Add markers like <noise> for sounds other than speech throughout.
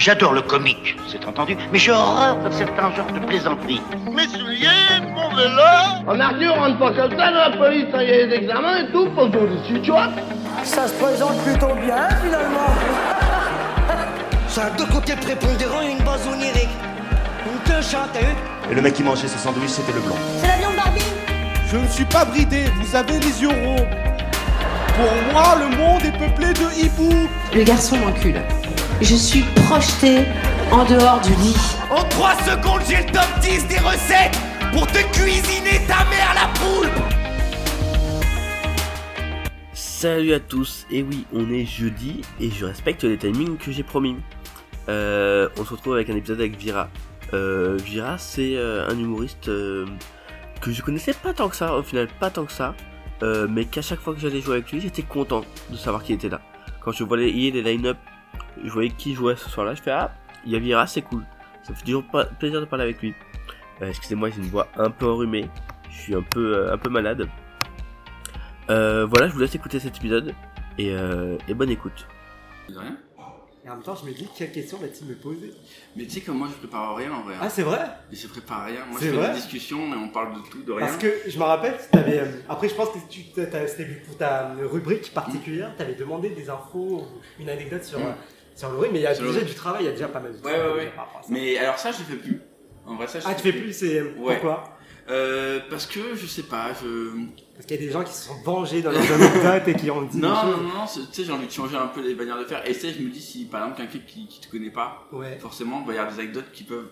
J'adore le comique, c'est entendu, mais j'ai horreur de certains genres de plaisanteries. Mes souliers, mon vélo En Arthur, on rentre pas comme ça dans la police, il y a des examens et tout, pour tout dessus, tu vois Ça se présente plutôt bien, finalement. <laughs> Ça a deux côtés prépondérants et une base onirique. Une queue t'as vu Et le mec qui mangeait ses sandwichs, c'était le blanc. C'est la viande Barbie Je ne suis pas bridé, vous avez les yeux ronds. Pour moi, le monde est peuplé de hiboux. Le garçon m'encule. Je suis projetée en dehors du lit. En 3 secondes, j'ai le top 10 des recettes pour te cuisiner ta mère la poule Salut à tous, et oui, on est jeudi et je respecte les timings que j'ai promis. Euh, on se retrouve avec un épisode avec Vira. Euh, Vira, c'est euh, un humoriste euh, que je connaissais pas tant que ça, au final, pas tant que ça, euh, mais qu'à chaque fois que j'allais jouer avec lui, j'étais content de savoir qu'il était là. Quand je voyais les line-up, je voyais qui jouait ce soir-là, je fais ah, il y a Vira, c'est cool. Ça me fait toujours pas plaisir de parler avec lui. Euh, excusez-moi, j'ai une voix un peu enrhumée, je suis un peu, un peu malade. Euh, voilà, je vous laisse écouter cet épisode et, euh, et bonne écoute. Rien. Et en même temps, je me dis quelle question va-t-il me poser? Mais tu sais que moi je prépare rien en vrai. Ah, c'est vrai? Je prépare rien. Moi C'est je fais vrai? des discussions et on parle de tout, de rien. Parce que je me rappelle, t'avais, euh, après je pense que c'était pour ta rubrique particulière, tu avais demandé des infos ou une anecdote sur, Mm. Laurie, mais il y a déjà du travail, il y a déjà pas mal de Ouais, travail ouais, ouais. ça. Mais alors ça je fais plus. En vrai ça je Ah, tu fais plus, c'est Ouais. pourquoi? Euh, parce que je sais pas, je. Parce qu'il y a des gens qui se sont vengés dans les anecdotes et qui ont dit. <laughs> Non, non, non, c'est- tu sais, j'ai envie de changer un peu les manières de faire. Et tu je me dis, si par exemple quelqu'un qui, qui te connaît pas, Ouais. forcément, il va y avoir des anecdotes qui peuvent.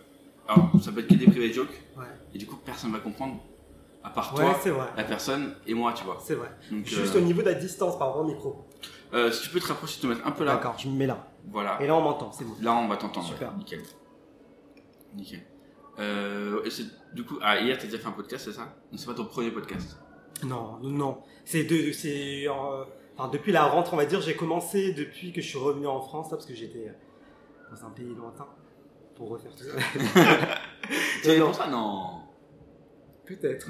Alors, ça peut être que des private jokes, Ouais. et du coup, personne va comprendre. À part Ouais, toi, c'est vrai. la personne et moi, tu vois. C'est vrai. Donc, Juste euh, au niveau de la distance par rapport au micro. euh, si tu peux te rapprocher, te mettre un peu là. D'accord, je me mets là. Voilà. Et là, on m'entend, c'est bon. Là, on va t'entendre. Super. ouais. Nickel. Nickel. Euh, et c'est- du coup, ah, hier, t'as déjà fait un podcast, c'est ça? C'est pas ton premier podcast? Non, non. C'est de, c'est, euh, enfin, depuis la rentrée, on va dire, j'ai commencé depuis que je suis revenu en France, là, parce que j'étais euh, dans un pays lointain pour refaire tout ça. <laughs> Non. pour ça? Non. Peut-être.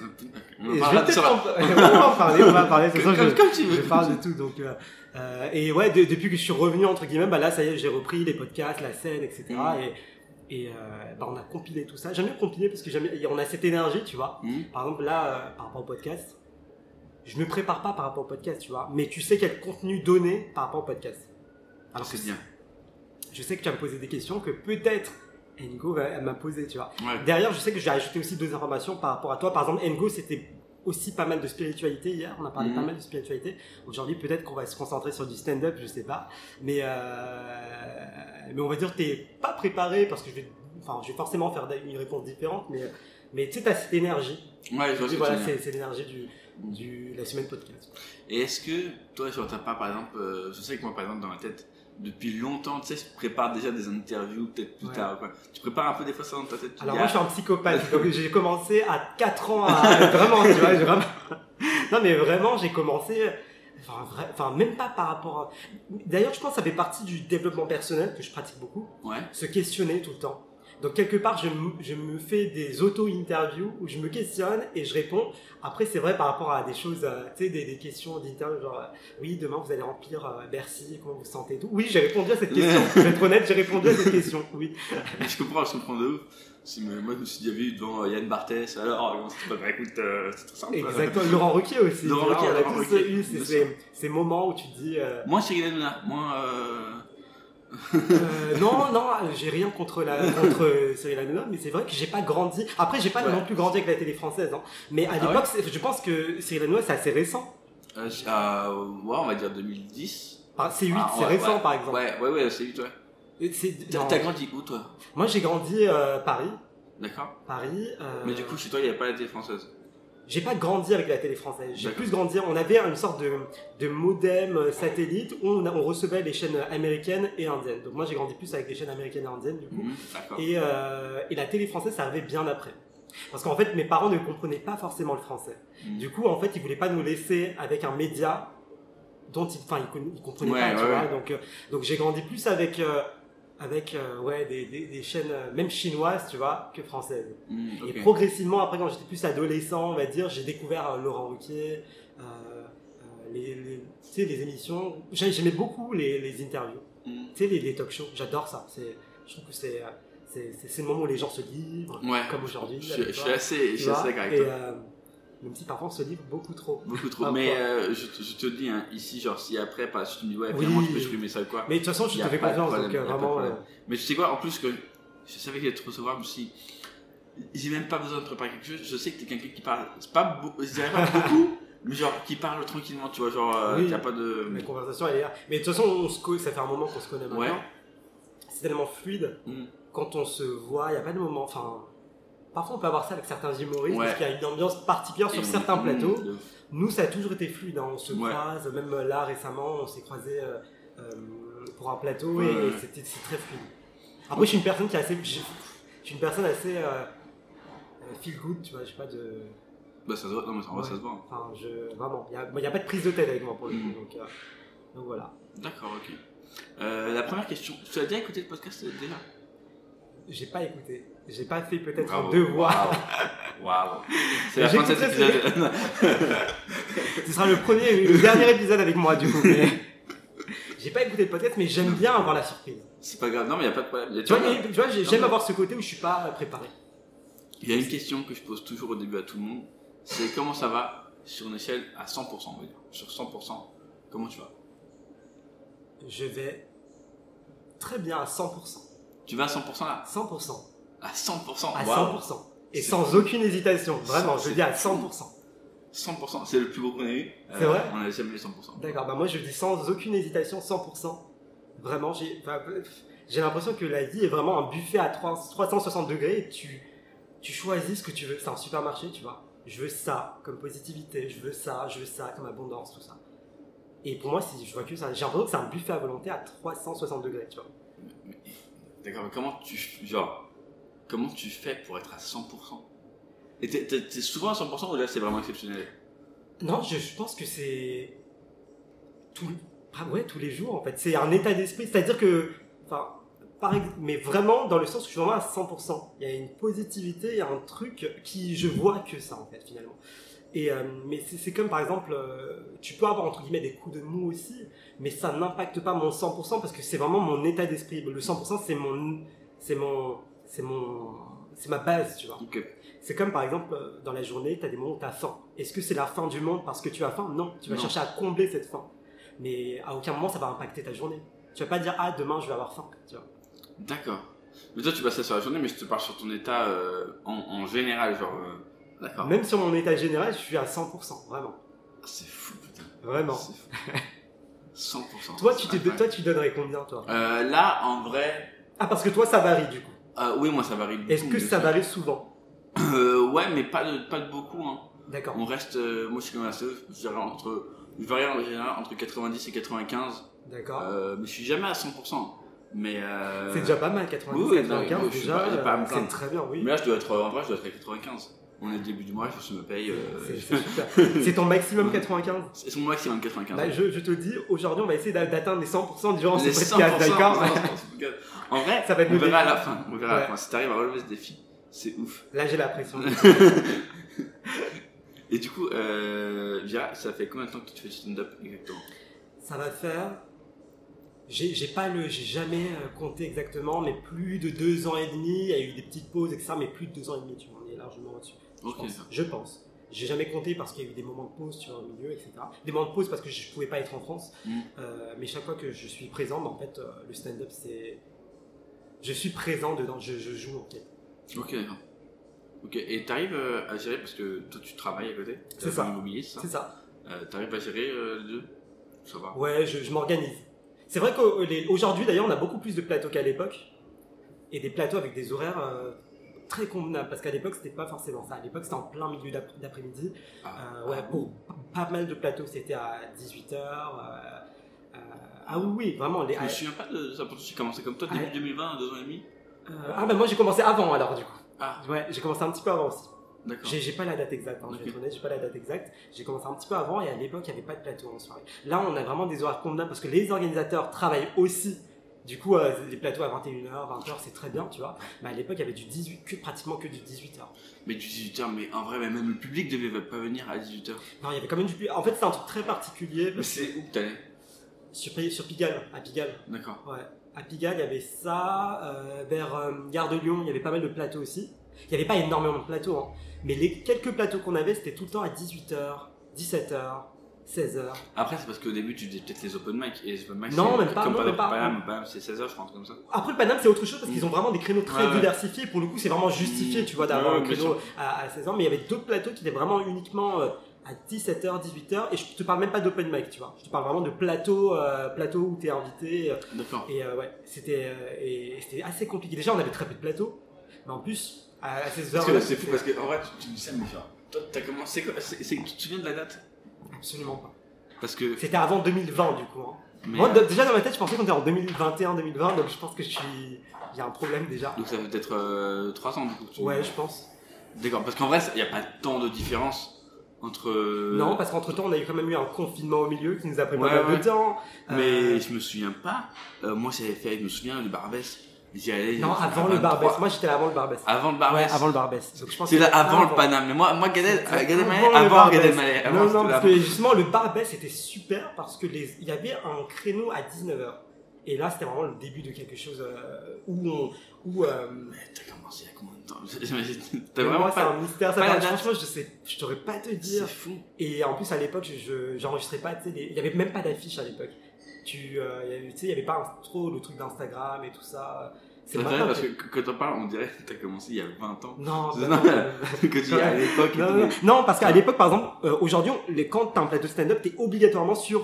On sur la- en- <laughs> on va en parler, on va en parler, Comme- je, comme tu veux, je parle de tout, donc, euh, euh, et ouais, de- depuis que je suis revenu, entre guillemets, bah là, ça y est, j'ai repris les podcasts, la scène, etc. Mm. Et, et euh, bah, on a compilé tout ça. J'aime bien compiler parce que j'aime on a cette énergie, tu vois. Hmm Par exemple, là, euh, par rapport au podcast, je me prépare pas par rapport au podcast, tu vois. Mais tu sais quel contenu donner par rapport au podcast. Alors c'est bien. Je sais que tu vas me poser des questions que peut-être Engo va- elle m'a posé, tu vois. Ouais. Derrière, je sais que j'ai ajouté aussi deux informations par rapport à toi. Par exemple, Engo, c'était aussi pas mal de spiritualité hier. On a parlé Mhm. pas mal de spiritualité. Aujourd'hui, peut-être qu'on va se concentrer sur du stand-up, je sais pas. Mais, euh, mais on va dire que t'es pas préparé parce que je vais, enfin, je vais forcément faire une réponse différente. Mais, mais tu sais, t'as cette énergie. Ouais, je vois voilà, c'est c'est l'énergie du, du, la semaine podcast. Et est-ce que toi, sur ta part, par exemple, euh, je sais que moi, par exemple, dans ma tête, depuis longtemps, tu sais, je prépare déjà des interviews, peut-être plus Ouais. tard. Quoi. Tu prépares un peu des fois ça dans ta tête tu Alors moi ah, je suis un psychopathe, donc j'ai commencé à 4 ans à... <laughs> vraiment, tu vois, vraiment... <laughs> Non mais vraiment j'ai commencé... Enfin, vrai- enfin, même pas par rapport à... D'ailleurs je pense que ça fait partie du développement personnel que je pratique beaucoup, Ouais. se questionner tout le temps. Donc quelque part je, me- je me fais des auto-interviews où je me questionne et je réponds. Après c'est vrai par rapport à des choses, euh, tu sais, des, des questions d'interview genre... euh, oui demain vous allez remplir euh, Bercy, comment vous vous sentez tout. Oui j'ai répondu à cette <laughs> question, je vais être honnête, j'ai répondu à cette question, oui. <laughs> Je comprends, je comprends de ouf. Si, mais moi, je me suis déjà vu devant euh, Yann Barthès, alors, c'est pas bah, écoute, euh, c'est très simple. Exactement, Laurent Ruquier aussi. Laurent Ruquier, on a tous eu ces, moments où tu dis euh, Moi, Cyril Hanouna, moi, euh... euh, non non j'ai rien contre la contre Cyril Hanouna mais c'est vrai que j'ai pas grandi après j'ai pas Ouais. non plus grandi avec la télé française hein. mais à Ah l'époque je pense que Cyril Hanouna c'est assez récent euh, euh, ouais, on va dire 2010. Par- c'est 8 Ah, c'est récent par exemple Ouais, ouais, ouais, c'est 8, ouais. T'as grandi où, toi? Moi j'ai grandi euh, Paris D'accord Paris euh, Mais du coup, chez toi, il n'y avait pas la télé française. J'ai pas grandi avec la télé française. J'ai plus grandi. On avait une sorte de, de modem euh, satellite où on, a- on recevait les chaînes américaines et indiennes. Donc moi j'ai grandi plus avec les chaînes américaines et indiennes du coup. Mhm. Et, euh, et la télé française, ça arrivait bien après. Parce qu'en fait, mes parents ne comprenaient pas forcément le français. Mhm. Du coup, en fait, ils voulaient pas nous laisser avec un média dont ils, enfin, ils, comprenaient Ouais, pas, tu ouais, vois. ouais. Donc, euh, donc j'ai grandi plus avec, euh, avec euh, ouais, des, des, des chaînes, euh, même chinoises, tu vois, que françaises. Mhm, Et progressivement, après, quand j'étais plus adolescent, on va dire, j'ai découvert euh, Laurent Ruquier, les, les, tu sais, les émissions. J'ai- J'aimais beaucoup les, les interviews, Mhm. tu sais, les, les talk shows. J'adore ça. Je trouve que c'est c'est le moment où les gens se livrent, Ouais. comme aujourd'hui. Je, suis assez, je suis vois, assez d'accord avec et, toi. Même si parfois on se livre beaucoup trop. Beaucoup trop. Mais euh, je, te- je te dis, hein, ici, genre, si après, la suite, tu me dis, ouais, Oui. finalement, je peux supprimer ça ou quoi. Mais de toute façon, je te fais pas confiance, donc, euh, pas vraiment, euh, Mais tu sais quoi, en plus, que je savais qu'il allait te recevoir, je me suis dit, j'ai même pas besoin de préparer quelque chose. Je sais que t'es quelqu'un qui parle, c'est pas pas <laughs> beaucoup, mais genre, qui parle tranquillement, tu vois, genre, euh, Oui. a pas de. La conversation, elle est là. Mais de toute façon, on se co- ça fait un moment qu'on se connaît maintenant. Ouais. C'est tellement fluide. Mm. Quand on se voit, il n'y a pas de moment. Enfin, parfois, on peut avoir ça avec certains humoristes Ouais. parce qu'il y a une ambiance particulière sur Et- certains mm, plateaux. Nous, ça a toujours été fluide. hein. On se Ouais. croise. Même là, récemment, on s'est croisés euh, euh, pour un plateau Ouais, et ouais. c'était c'est très fluide. Après, je suis une personne qui est assez. Je je suis une personne assez. euh, euh, feel good, tu vois. J'ai pas de. Bah, ça se voit, non, mais en vrai, Ouais. ça se voit. Enfin, je, vraiment, il n'y a, pas de prise de tête avec moi pour le Mm. coup. Donc, euh, donc voilà. D'accord, ok. Euh, la première question, tu as déjà écouté le podcast euh, déjà? J'ai pas écouté. J'ai pas fait peut-être un devoir. Waouh. Waouh. C'est la fin de cet épisode. <laughs> Ce sera le premier et le dernier épisode avec moi du coup. mais <laughs> J'ai pas écouté le podcast, mais j'aime bien avoir la surprise. C'est pas grave, non, mais y a pas de problème. Tu vois, tu j'aime avoir ce côté où je suis pas préparé. Il y a une question que je pose toujours au début à tout le monde, c'est comment ça va sur une échelle à 100%, on va dire. Sur 100%, comment tu vas? Je vais très bien à 100%. Tu vas à 100% là? 100%. À 100% À waouh. 100%. Et sans aucune hésitation. Vraiment, je dis à fou. 100%. 100%, c'est le plus gros qu'on ait eu. C'est vrai On n'a jamais eu 100%. D'accord, bah moi je dis sans aucune hésitation, 100%. Vraiment, j'ai l'impression que la vie est vraiment un buffet à 3 360 degrés et tu, tu choisis ce que tu veux. C'est un supermarché, tu vois. Je veux ça comme positivité, je veux ça, je veux ça comme abondance, tout ça. Et pour moi, si je vois que ça, j'ai l'impression que c'est un buffet à volonté à 360 degrés, tu vois. D'accord, mais comment tu, genre, comment tu fais pour être à 100% Et t'es- souvent à 100% ou là c'est vraiment exceptionnel? Non, je, pense que c'est tout, ah ouais, tous les jours en fait. C'est un état d'esprit, c'est-à-dire que, enfin, par mais vraiment dans le sens où je suis vraiment à 100%. Il y a une positivité, il y a un truc qui je vois que ça en fait finalement. Et euh, mais c'est c'est comme par exemple, euh, tu peux avoir entre guillemets des coups de mou aussi, mais ça n'impacte pas mon 100% parce que c'est vraiment mon état d'esprit. Le 100% c'est mon, c'est mon, c'est mon, c'est ma base, tu vois. C'est comme par exemple euh, dans la journée, tu as des moments où tu as faim. Est-ce que c'est la fin du monde parce que tu as faim? Non, tu vas Non. chercher à combler cette faim. Mais à aucun moment ça va impacter ta journée. Tu vas pas dire ah demain je vais avoir faim, tu vois. D'accord. Mais toi tu passes ça sur la journée, mais je te parle sur ton état euh, en, en général, genre. euh, D'accord. Même sur mon état général, je suis à 100%, vraiment. C'est fou, putain. Vraiment. Fou. 100%. Toi tu, te, toi, tu donnerais combien, toi? Euh, là, en vrai. Ah, parce que toi, ça varie, du coup. Euh, oui, moi ça varie beaucoup. Est-ce que ça varie souvent Euh, Ouais, mais pas de, pas de beaucoup. Hein. D'accord. On reste. euh, moi je suis quand même assez. Je dirais entre. Je varie en général entre 90 et 95. D'accord. Euh, mais je suis jamais à 100%. Mais. euh, C'est déjà pas mal, 90, oui, oui, non, 95, moi, je suis déjà, pas- pas c'est très bien, oui. Mais là, je dois être. En vrai, je dois être à 95. On est début du mois, je me paye. euh, C'est- <laughs> ton maximum 95 C'est mon maximum 95. Bah, je, je te le dis, aujourd'hui, on va essayer d'a- d'atteindre les 100% durant Les ce podcast, 100%, d'accord? En vrai, Ça va être on verra à la fin. On verra à la fin. Si t'arrives à relever ce défi, c'est ouf. Là, j'ai la pression. <laughs> Et du coup, euh, Vira, ça fait combien de temps que tu fais du stand-up exactement? Ça va faire. J'ai pas le, j'ai jamais euh, compté exactement, mais plus de deux ans et demi. Il y a eu des petites pauses, etc. Mais plus de deux ans et demi, tu vois, on est largement au-dessus. Je pense. Je pense. J'ai jamais compté parce qu'il y a eu des moments de pause, vois, au milieu, etc. Des moments de pause parce que je pouvais pas être en France. Mm. Euh, mais chaque fois que je suis présent, bah, en fait, euh, le stand-up, c'est. Je suis présent dedans, je, je joue en fait. Ok. Ok, et t'arrives euh, à gérer, parce que toi tu travailles à côté C'est ça. c'est ça C'est ça. Euh, T'arrives à gérer les deux Ça va. Ouais, je, je m'organise. C'est vrai qu'aujourd'hui, d'ailleurs, on a beaucoup plus de plateaux qu'à l'époque. Et des plateaux avec des horaires très convenables. Parce qu'à l'époque, c'était pas forcément ça. À l'époque, c'était en plein milieu d'ap- d'après-midi. Ah. Euh, ouais, pour pas mal de plateaux, c'était à 18h. ah oui, oui, vraiment. Les, Je me souviens pas de ça, pourtant j'ai commencé comme toi début Ah. 2020, deux ans et demi Euh, ah bah moi j'ai commencé avant alors du coup. Ah. Ouais, j'ai commencé un petit peu avant aussi. D'accord. J'ai pas la date exacte, hein, je vais être honnête, j'ai pas la date exacte. J'ai commencé un petit peu avant et à l'époque il n'y avait pas de plateau en soirée. Là on a vraiment des horaires convenables parce que les organisateurs travaillent aussi. Du coup euh, les plateaux à 21h, 20h c'est très bien tu vois. Mais à l'époque il y avait du 18, que, pratiquement que du 18h. Mais du 18h, mais en vrai, même le public devait pas venir à 18h. Non il y avait quand même du... En fait c'est un truc très particulier. Mais c'est où que t'allais? Sur, sur Pigalle, à Pigalle. D'accord. Ouais. à Pigalle, il y avait ça. euh, vers euh, Gare de Lyon, il y avait pas mal de plateaux aussi. Il n'y avait pas énormément de plateaux, hein. mais les quelques plateaux qu'on avait, c'était tout le temps à 18h, 17h, 16h. Après, c'est parce qu'au début, tu disais peut-être les open mic. Et les open mic, Non, même pas, Comme non, même pas. Paname, Paname, c'est 16h, je truc comme ça. Après le Paname c'est autre chose parce qu'ils ont vraiment des créneaux très Ouais, diversifiés pour le coup c'est vraiment justifié tu vois d'avoir Ouais, un créneau à, à 16 ans mais il y avait d'autres plateaux qui étaient vraiment uniquement euh, à 17h 18h et je te parle même pas d'open mic tu vois je te parle vraiment de plateau euh, plateau où t'es invité euh, D'accord. et euh, ouais c'était euh, c'était assez compliqué déjà on avait très peu de plateaux mais en plus à, à ces heures Parce que là, c'est fou parce que, en vrai, tu, tu dis ça, mais genre, toi, t'as commencé Tu te souviens de la date? Absolument pas Parce que. c'était avant 2020 du coup hein. Mais, Moi, euh, déjà dans ma tête je pensais qu'on était en 2021-2020 donc je pense que je suis il y a un problème déjà Donc ça fait peut-être 3 ans du coup. ouais je pense D'accord, parce qu'en vrai, il n'y a pas tant de différence entre. Non, parce qu'entre temps, on a eu quand même eu un confinement au milieu qui nous a pris Ouais, pas mal ouais. de temps. Mais Euh, je me souviens pas. Euh, moi, j'avais fait, je me souviens, le Barbès. J'y allais. non, à avant le 23. Barbès. Moi, j'étais avant le Barbès. Avant le Barbès. Ouais, avant le Barbès. Donc, je pense C'est là avant le. Paname. Mais moi, moi Gad Elmaleh, avant. Gad Elmaleh. Non, non, parce que justement, le Barbès était super parce que les... il y avait un créneau à 19h. Et là, c'était vraiment le début de quelque chose euh, où on. Où, euh, Mais t'as commencé il y a combien de temps T'as vraiment moi, c'est pas. un mystère. Ça, franchement, je sais, je t'aurais pas te C'est dire. fou. Et en plus, à l'époque, je- je j'enregistrais pas, tu sais, il y avait même pas d'affiche à l'époque. Tu, euh, il y avait- tu sais, il y avait pas trop le truc d'Instagram et tout ça. C'est vrai parce que- que quand on parle, on dirait que t'as commencé il y a 20 ans. Non, Non, <laughs> bah, que tu à l'époque. non, non, non, parce qu'à l'époque, par exemple, euh, aujourd'hui, quand t'as un plateau stand-up, t'es obligatoirement sur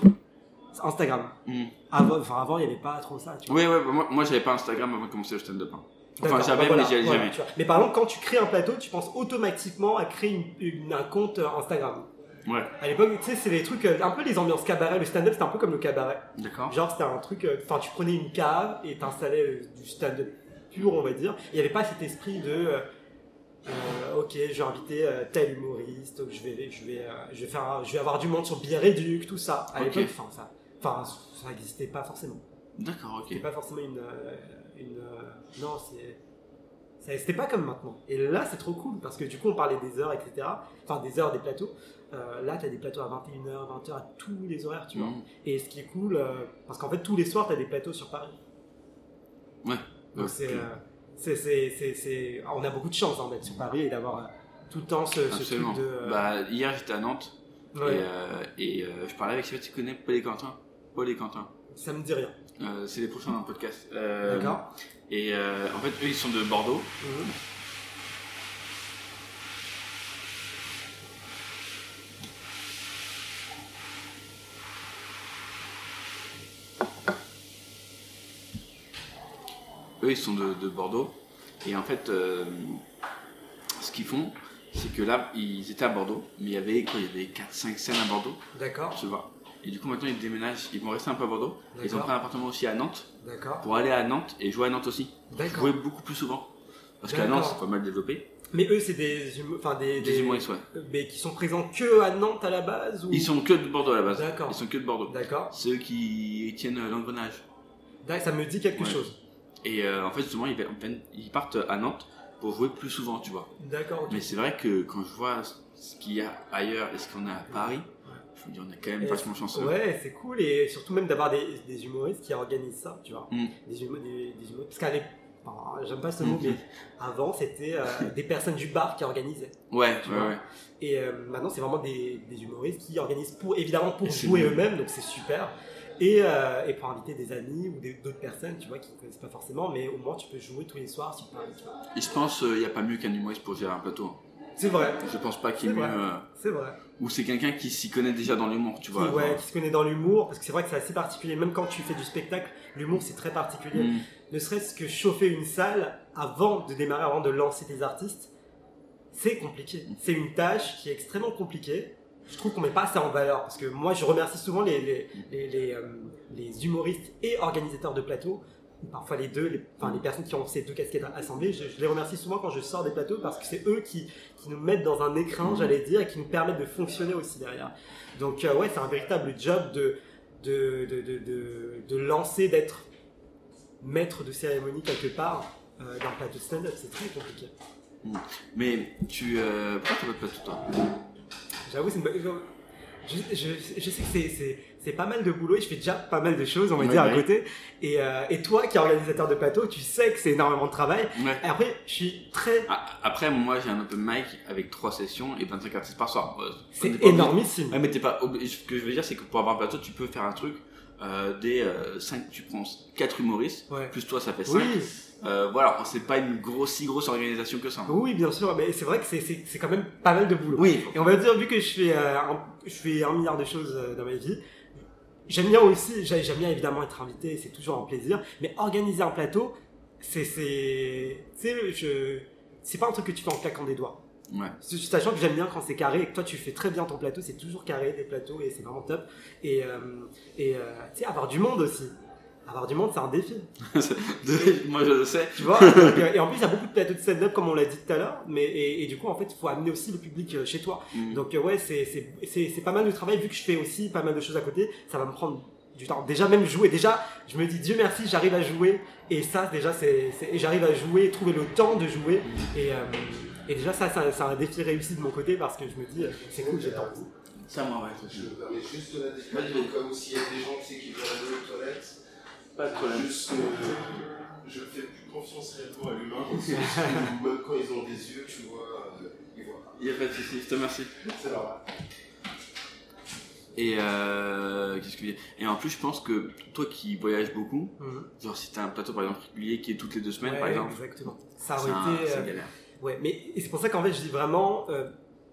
Instagram. Hmm. Avant, enfin, avant, il y avait pas trop ça. Tu vois. Ouais, ouais, bah, moi, moi j'avais pas Instagram avant de commencer le stand-up. hein. Enfin, j'avais, voilà, mais j'y allais voilà, jamais. tu. Mais par exemple, quand tu crées un plateau, tu penses automatiquement à créer une, une- un compte euh, Instagram. Ouais, À l'époque, tu sais, c'est les trucs, euh, un peu les ambiances cabaret. Le stand-up, c'était un peu comme le cabaret. d'accord. Genre, c'était un truc, euh, enfin, tu prenais une cave et t'installais euh, du stand-up pur, on va dire. Il n'y avait pas cet esprit de, euh, ok, je vais inviter euh, tel humoriste, je vais, je vais, euh, je vais faire, je vais avoir du monde sur billet réduc, tout ça. À l'époque, enfin, ça, enfin, ça n'existait pas forcément. D'accord, ok. C'était pas forcément une, une, non, c'est, c'était pas comme maintenant. Et là, c'est trop cool parce que du coup, on parlait des heures, etc. Enfin, des heures des plateaux. Euh, là, t'as des plateaux à 21h, 20h, à tous les horaires, tu vois. Mhm. Et ce qui est cool, euh, parce qu'en fait, tous les soirs, tu as des plateaux sur Paris. Ouais. Donc, c'est, euh, c'est, On a beaucoup de chance hein, d'être sur Paris et d'avoir tout le temps ce, ce truc de. Bah, hier j'étais à Nantes ouais, et, et je parlais avec, je sais pas si tu connais Paul et Quentin. Paul et Quentin. Ça me dit rien. Euh, c'est les prochains dans le podcast. Euh, D'accord Et euh, en fait, eux ils sont de Bordeaux. Mhm. Eux ils sont de, de Bordeaux. Et en fait, ce qu'ils font, c'est que là, ils étaient à Bordeaux, mais il y avait quoi Il y avait 4-5 scènes à Bordeaux, D'accord, tu vois. Et du coup, maintenant ils déménagent, ils vont rester un peu à Bordeaux. Ils ont pris un appartement aussi à Nantes pour aller à Nantes et jouer à Nantes aussi. d'accord. Jouer beaucoup plus souvent. Parce qu'à. Nantes, c'est pas mal développé. Mais eux, c'est des, humo- enfin des, Des humoristes, ouais. mais qui sont présents que à Nantes à la base ou... Ils sont que de Bordeaux à la base. D'accord. Ils sont que de Bordeaux. D'accord. C'est eux qui tiennent euh, l'engrenage. Ça me dit quelque Ouais. chose. Et euh, en fait, justement, ils, ils partent à Nantes pour jouer plus souvent, tu vois. D'accord. Mais c'est vrai que quand je vois ce qu'il y a ailleurs et ce qu'on a à Paris, me dis, on est quand même vachement chanceux. Ouais, c'est cool et surtout même d'avoir des, des humoristes qui organisent ça, tu vois. Mm. Des, humo- des, des humoristes. Parce qu'à l'époque, j'aime pas ce mot, Mm. mais <laughs> avant c'était euh, des personnes du bar qui organisaient. Ouais, Tu ouais, vois. ouais. Et euh, maintenant c'est vraiment des, des humoristes qui organisent pour, évidemment pour Et jouer eux-mêmes, donc c'est super. Et, euh, et pour inviter des amis ou d'autres personnes, tu vois, qui ne connaissent pas forcément, mais au moins tu peux jouer tous les soirs Paris, tu vois. Et je pense qu'il n'y a pas mieux qu'un humoriste pour gérer un plateau. C'est vrai, Je pense pas qu'il y ait C'est mieux. vrai. euh, c'est vrai. Ou c'est quelqu'un qui s'y connaît déjà dans l'humour, tu Qui, vois. ouais, genre. qui se connaît dans l'humour, parce que c'est vrai que c'est assez particulier, même quand tu fais du spectacle, l'humour c'est très particulier. Mm. ne serait-ce que chauffer une salle avant de démarrer, avant de lancer tes artistes, c'est compliqué. C'est une tâche qui est extrêmement compliquée. Je trouve qu'on met pas assez en valeur parce que moi je remercie souvent les, les, les, les, euh, les humoristes et organisateurs de plateaux, parfois les deux, les, enfin les personnes qui ont ces deux casquettes assemblées. Je, je les remercie souvent quand je sors des plateaux parce que c'est eux qui, qui nous mettent dans un écran, j'allais dire, et qui nous permettent de fonctionner aussi derrière. Donc euh, ouais, c'est un véritable job de, de, de, de, de, lancer, d'être maître de cérémonie quelque part euh, d'un plateau de stand-up. C'est très compliqué. Mais tu. Euh... Pourquoi t'as pas de plateau, toi? J'avoue, c'est une bonne- Je, je, je sais que c'est- c'est pas mal de boulot et je fais déjà pas mal de choses, on va Ouais, dire, à côté. Et, euh, et toi, qui es organisateur de plateau, tu sais que c'est énormément de travail. Ouais. Et après, je suis très. Ah, Après, moi, j'ai un open mic avec 3 sessions et 25 artistes par soir. Euh, C'est obligé- énormissime. Mais t'es pas obligé. Ce que je veux dire, c'est que pour avoir un plateau, tu peux faire un truc. Euh, des 5, tu prends 4 humoristes, Ouais. plus toi, ça fait 5. Oui. Euh, voilà, c'est pas une grosse, si grosse organisation que ça. hein. Oui, bien sûr, mais c'est vrai que c'est- quand même pas mal de boulot. Oui. Et on va dire, vu que je fais, euh, un, je fais un milliard de choses euh, dans ma vie, j'aime bien aussi, j'ai- j'aime bien évidemment être invité, c'est toujours un plaisir, mais organiser un plateau, c'est, c'est, tu sais, je, c'est pas un truc que tu fais en claquant des doigts. Ouais. Sachant que j'aime bien quand c'est carré et que toi tu fais très bien ton plateau, c'est toujours carré des plateaux et c'est vraiment top. Et, euh, et euh, tu sais, avoir du monde aussi. Avoir du monde, c'est un défi. <laughs> moi, je le sais. Tu vois <laughs> euh, Et en plus, il y a beaucoup de plateaux de stand-up, comme on l'a dit tout à l'heure. Mais, et, et du coup, en fait, il faut amener aussi le public euh, chez toi. Mm. Donc, euh, ouais, c'est- c'est c'est- c'est pas mal de travail. Vu que je fais aussi pas mal de choses à côté, ça va me prendre du temps. Déjà, même jouer. Déjà, je me dis, Dieu merci, j'arrive à jouer. Et ça, déjà, c'est et j'arrive à jouer, trouver le temps de jouer. Et, euh, et déjà, ça, ça- c'est un défi réussi de mon côté parce que je me dis, c'est cool, j'ai le temps. Ça, moi, ouais. Je me permets juste de la comme s'il y a des gens qui veulent aller aux toilettes. Pas de problème. Juste que je fais plus confiance réellement à l'humain. Même quand ils ont des yeux, tu vois, euh, ils voient. Il y a pas de soucis, je te remercie. C'est normal. Et euh, qu'est-ce que Et en plus, je pense que toi qui voyages beaucoup, Mhm. genre si t'as un plateau par exemple régulier qui est toutes les deux semaines Ouais, par exemple, Exactement. Ça aurait un- été. c'est euh, galère. Ouais, mais et c'est pour ça qu'en fait, je dis vraiment, euh,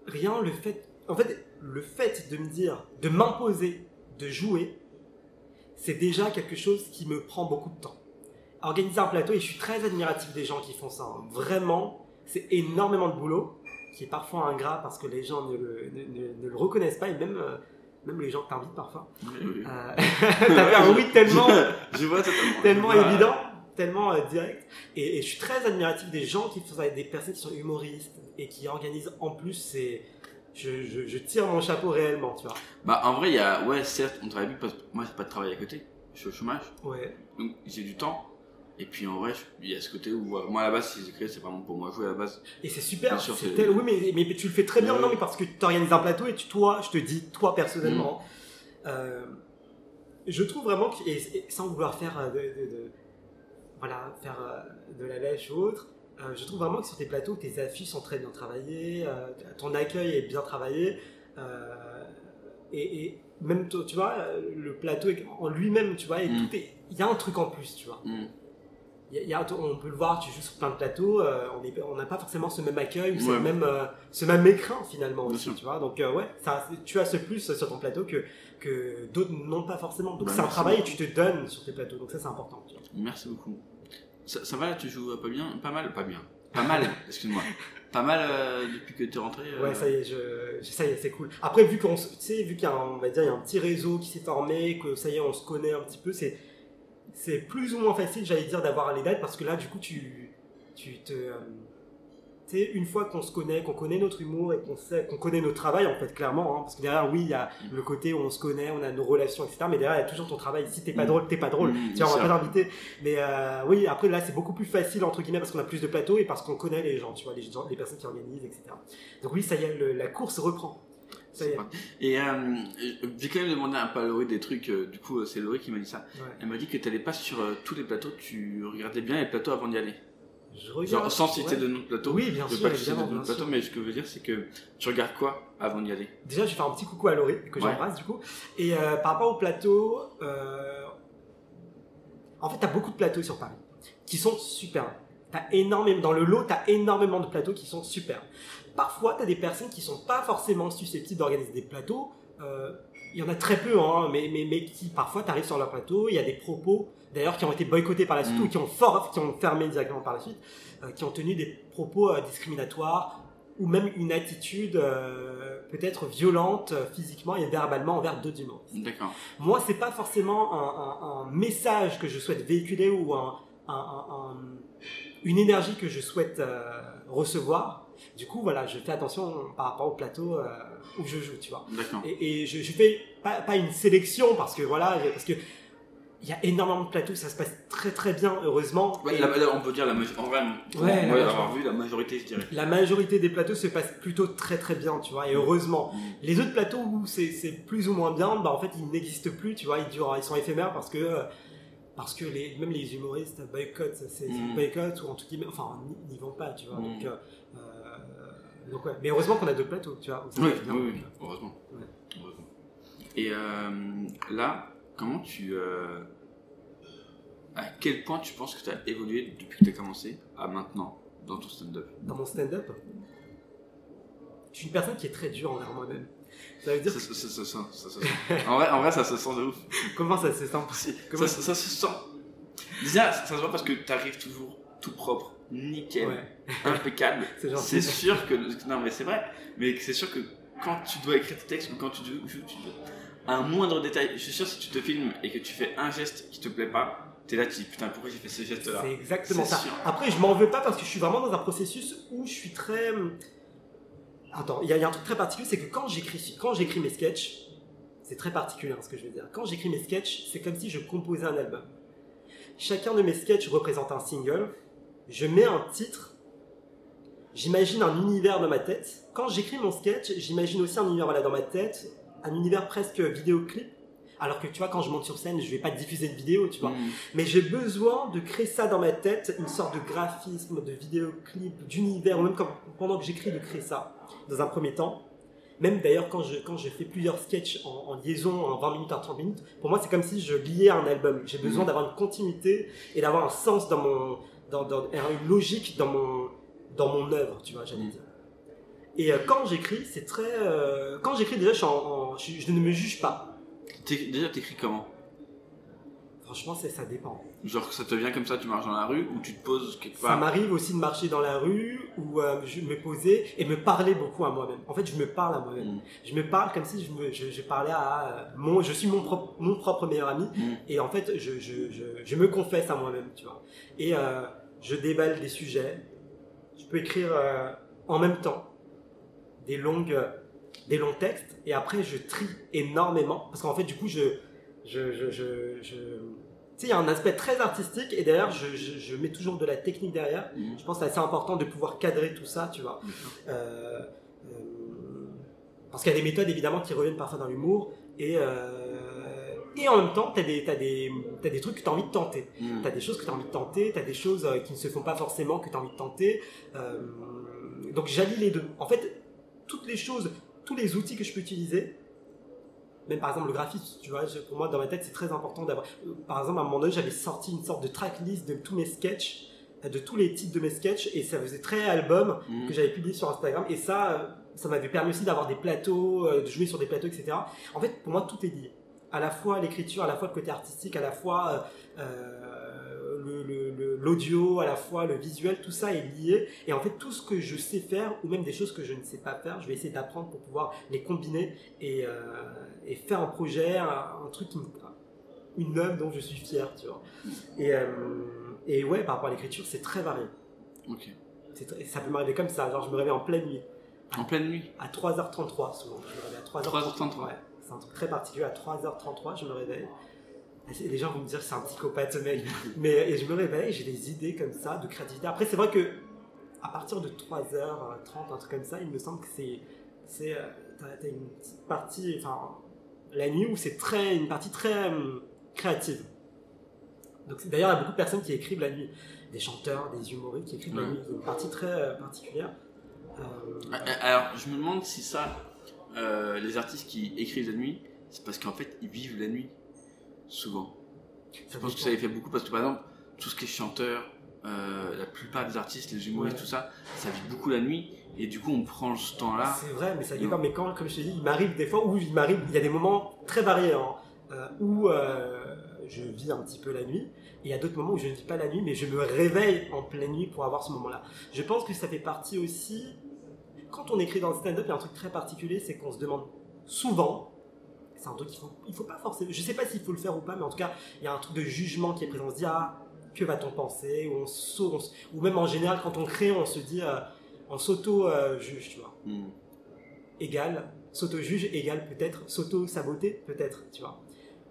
rien le fait. En fait, le fait de me dire, de m'imposer, de jouer, c'est déjà quelque chose qui me prend beaucoup de temps. Organiser un plateau, et je suis très admiratif des gens qui font ça. hein. Vraiment, c'est énormément de boulot, qui est parfois ingrat parce que les gens ne le, ne- ne- le reconnaissent pas, et même, euh, même les gens que t'invitent parfois. Oui, oui. Euh, <laughs> T'as un oui tellement Je vois totalement. tellement Je vois. évident, tellement euh, direct. Et, et je suis très admiratif des gens qui font ça, des personnes qui sont humoristes et qui organisent en plus. C'est, je, je, je tire mon chapeau réellement, tu vois. Bah en vrai, il y a, ouais, certes, on travaille plus parce que moi j'ai pas de travail à côté, je suis au chômage, Ouais. donc j'ai du temps. Et puis en vrai, il y a ce côté où moi à la base, si j'écris, c'est vraiment pour moi jouer à la base. Et c'est super. C'est tel- Oui, mais, mais tu le fais très bien, Ouais. non, mais parce que tu organises un plateau et tu, toi, je te dis, toi personnellement, Mm. euh, je trouve vraiment que, et, et sans vouloir faire euh, de, de- de- voilà, faire euh, de la lèche ou autre, euh, je trouve vraiment que sur tes plateaux, tes affiches sont très bien travaillées, euh, ton accueil est bien travaillé, euh, et, et même tu vois, le plateau est- en lui-même, tu vois, Mm. il y a un truc en plus, tu vois. Mm. Il y a- il y a- on peut le voir, tu joues sur plein de plateaux, on n'a pas forcément ce même accueil ou ce, Ouais. même, ce même écran finalement aussi, sûr. tu vois. Donc ouais, ça, tu as ce plus sur ton plateau que, que d'autres n'ont pas forcément. Donc Bah, c'est un travail et tu te donnes sur tes plateaux, donc ça c'est important. tu vois. Merci beaucoup. Ça, ça va tu joues euh, pas bien? Pas mal Pas bien. Pas mal, <laughs> excuse-moi. Pas mal euh, depuis que t'es rentré euh, Ouais, ça y est, je, je- ça y est, c'est cool. Après, vu qu'on, tu vu qu'il y a, un- on va dire, il y a un petit réseau qui s'est formé, que ça y est, on se connaît un petit peu, c'est, c'est plus ou moins facile, j'allais dire, d'avoir les dates parce que là, du coup, tu, tu te, euh, tu une fois qu'on se connaît, qu'on connaît notre humour et qu'on sait, qu'on connaît notre travail, en fait, clairement, hein, parce que derrière, oui, il y a le côté où on se connaît, on a nos relations, etc. Mais derrière, il y a toujours ton travail. Si t'es pas Mm. drôle, t'es pas drôle. Mm, Tiens, on va pas sûr. l'inviter. Mais euh, oui, après, là, c'est beaucoup plus facile, entre guillemets, parce qu'on a plus de plateaux et parce qu'on connaît les gens, tu vois, les, gens, les personnes qui organisent, etc. Donc oui, ça y est, le- la course reprend. Ça y est. Et euh, j'ai quand même demandé à Laurie des trucs, euh, du coup c'est Laurie qui m'a dit ça. Ouais. Elle m'a dit que t'allais pas sur euh, tous les plateaux, tu regardais bien les plateaux avant d'y aller. Je regarde. Genre sans citer ouais. de nom de plateau. Oui, bien je veux sûr, pas citer de nom de plateau, sûr. mais ce que je veux dire c'est que tu regardes quoi avant d'y aller? Déjà, je vais faire un petit coucou à Laurie, que Ouais. j'embrasse du coup. Et euh, par rapport au plateau, euh, en fait, tu as beaucoup de plateaux sur Paris qui sont superbes. T'as énormément, dans le lot, tu as énormément de plateaux qui sont superbes. Parfois, tu as des personnes qui sont pas forcément susceptibles d'organiser des plateaux. Euh, Il y en a très peu, hein, mais, mais, mais qui parfois t'arrives sur leur plateau, il y a des propos, d'ailleurs, qui ont été boycottés par la suite Mm. ou qui ont, fort, qui ont fermé directement par la suite, euh, qui ont tenu des propos euh, discriminatoires ou même une attitude euh, peut-être violente physiquement et verbalement envers d'autres. D'accord. Moi, c'est pas forcément un, un- un message que je souhaite véhiculer ou un, un- un- un- une énergie que je souhaite recevoir. Du coup, voilà, je fais attention par rapport au plateau où je joue, tu vois. D'accord. Et, et je, je fais pas, pas une sélection parce que voilà, parce que il y a énormément de plateaux, ça se passe très très bien, heureusement. Ouais, Et la- la- on peut dire la majorité. En vrai, pour Ouais, avoir vu la majorité, je dirais. la majorité des plateaux se passent plutôt très très bien, tu vois, et heureusement. Mm. Les autres plateaux où c'est plus ou moins bien, bah en fait ils n'existent plus, tu vois, ils durent, ils sont éphémères parce que euh, parce que les, même les humoristes boycottent, c'est Mm. boycott ou en tout cas, enfin n'y- n'y vont pas, tu vois. Mm. Donc, euh, donc ouais. Mais heureusement qu'on a deux plateaux, tu vois. Oui, passe oui, oui, heureusement. Heureusement. Et euh, là, comment tu. euh, à quel point tu penses que tu as évolué depuis que tu as commencé à maintenant dans ton stand-up Dans mon stand-up, je suis une personne qui est très dure envers moi-même. Ça veut dire ça, ça, ça, ça, ça, ça se sent. <laughs> En vrai, en vrai, ça se sent de ouf. Comment ça se sent ça, ça, se sent. Déjà, ça, se voit parce que tu arrives toujours tout propre, nickel, Ouais. impeccable. <laughs> C'est sûr que. Non, mais c'est vrai. Mais c'est sûr que quand tu dois écrire tes textes ou quand tu dois. Un moindre détail. Je suis sûr, si tu te filmes et que tu fais un geste qui te plaît pas, t'es là, tu dis putain, pourquoi j'ai fait ce geste-là C'est exactement ça. sûr. Après, je m'en veux pas parce que je suis vraiment dans un processus où je suis très. Attends, il y, a- il y a un truc très particulier, c'est que quand j'écris, quand j'écris mes sketchs, c'est très particulier hein, ce que je veux dire. Quand j'écris mes sketchs, c'est comme si je composais un album. Chacun de mes sketchs représente un single. Je mets un titre. J'imagine un univers dans ma tête. Quand j'écris mon sketch, j'imagine aussi un univers voilà, dans ma tête, un univers presque vidéoclip. Alors que tu vois, quand je monte sur scène, je vais pas diffuser de vidéo, tu vois. Mm. Mais j'ai besoin de créer ça dans ma tête, une sorte de graphisme, de vidéoclip, d'univers, ou même quand- pendant que j'écris, de créer ça, dans un premier temps. Même d'ailleurs, quand je, quand je fais plusieurs sketchs en, en liaison, en 20 minutes, en 30 minutes, pour moi, c'est comme si je liais un album. J'ai besoin Mhm. d'avoir une continuité et d'avoir un sens dans mon. Dans, dans- une logique dans mon, dans mon œuvre, tu vois, j'allais dire. Et euh, quand j'écris, c'est très. euh, quand j'écris, déjà, je, suis en- en- je- je ne me juge pas. Déjà, t'écris comment? Franchement, c'est- ça dépend. Genre, ça te vient comme ça, tu marches dans la rue ou tu te poses quelque Ça part? m'arrive aussi de marcher dans la rue ou euh, je me poser et me parler beaucoup à moi-même. En fait, je me parle à moi-même. Mm. Je me parle comme si je, me, je, je parlais à euh, mon, je suis mon propre, mon propre meilleur ami Mm. et en fait, je, me confesse à moi-même, tu vois. Et euh, je déballe des sujets. Je peux écrire en même temps des longues, des longs textes et après je trie énormément parce qu'en fait, du coup, je, je, je, je, je- tu sais, il y a un aspect très artistique et derrière, je, mets toujours de la technique derrière. Mhm. Je pense que c'est assez important de pouvoir cadrer tout ça, tu vois. Euh, euh, parce qu'il y a des méthodes évidemment qui reviennent parfois dans l'humour et, euh, et en même temps, tu as des, t'as des, t'as des trucs que tu as envie de tenter. Mm. Tu as des choses que tu as envie de tenter, tu as des choses qui ne se font pas forcément que tu as envie de tenter. Donc j'allie les deux. En fait, toutes les choses, tous les outils que je peux utiliser, même par exemple le graphisme, tu vois, pour moi dans ma tête c'est très important d'avoir. euh, Par exemple, à un moment donné, j'avais sorti une sorte de tracklist de tous mes sketchs, euh, de tous les titres de mes sketchs, et ça faisait très album Mhm. que j'avais publié sur Instagram, et ça, euh, ça m'avait permis aussi d'avoir des plateaux, de jouer sur des plateaux, etc. En fait, pour moi, tout est lié. À la fois l'écriture, à la fois le côté artistique, à la fois euh, le- l'audio, à la fois le visuel, tout ça est lié. Et en fait, tout ce que je sais faire, ou même des choses que je ne sais pas faire, je vais essayer d'apprendre pour pouvoir les combiner et, euh, et faire un projet, un, un truc, qui me- une œuvre dont je suis fier, tu vois. Et, euh, et ouais, par rapport à l'écriture, c'est très varié. Ok. C'est très- ça peut m'arriver comme ça, genre je me réveille en pleine nuit. En pleine nuit À 3h33 souvent. Je me réveille à 3h33. 3h33. Ouais. C'est un truc très particulier. À 3h33, je me réveille. Les gens vont me dire que c'est un psychopathe ce mec. Mais et je me réveille, j'ai des idées comme ça, de créativité. Après, c'est vrai que à partir de 3h30, un truc comme ça, il me semble que c'est. c'est euh, T'as une petite partie. Enfin, la nuit où c'est très. Une partie très hum, créative. Donc d'ailleurs, il y a beaucoup de personnes qui écrivent la nuit. Des chanteurs, des humoristes qui écrivent la nuit. Une partie très euh, particulière. Euh, Alors, je me demande si ça, euh, les artistes qui écrivent la nuit, c'est parce qu'en fait, ils vivent la nuit, souvent. Je pense que ça les fait beaucoup parce que, par exemple, tout ce qui est chanteur, euh, la plupart des artistes, les humoristes, Ouais. tout ça, ça vit beaucoup la nuit, et du coup, on prend ce temps-là. C'est vrai, mais ça dépend. Mais quand, comme je te dis, il m'arrive des fois où il m'arrive, il y a des moments très variés hein, euh, où euh, je vis un petit peu la nuit. Et il y a d'autres moments où je ne vis pas la nuit, mais je me réveille en pleine nuit pour avoir ce moment-là. Je pense que ça fait partie aussi. Quand on écrit dans le stand-up, il y a un truc très particulier, c'est qu'on se demande souvent. C'est un truc qu'il faut, il faut pas forcément. Je sais pas s'il faut le faire ou pas, mais en tout cas, il y a un truc de jugement qui est présent. On se dit ah, que va-t-on penser? Ou, on ou même en général, quand on crée, on se dit, euh, on s'auto-juge, tu vois Hmm. égal s'auto-juge égale peut-être s'auto-saboter peut-être tu vois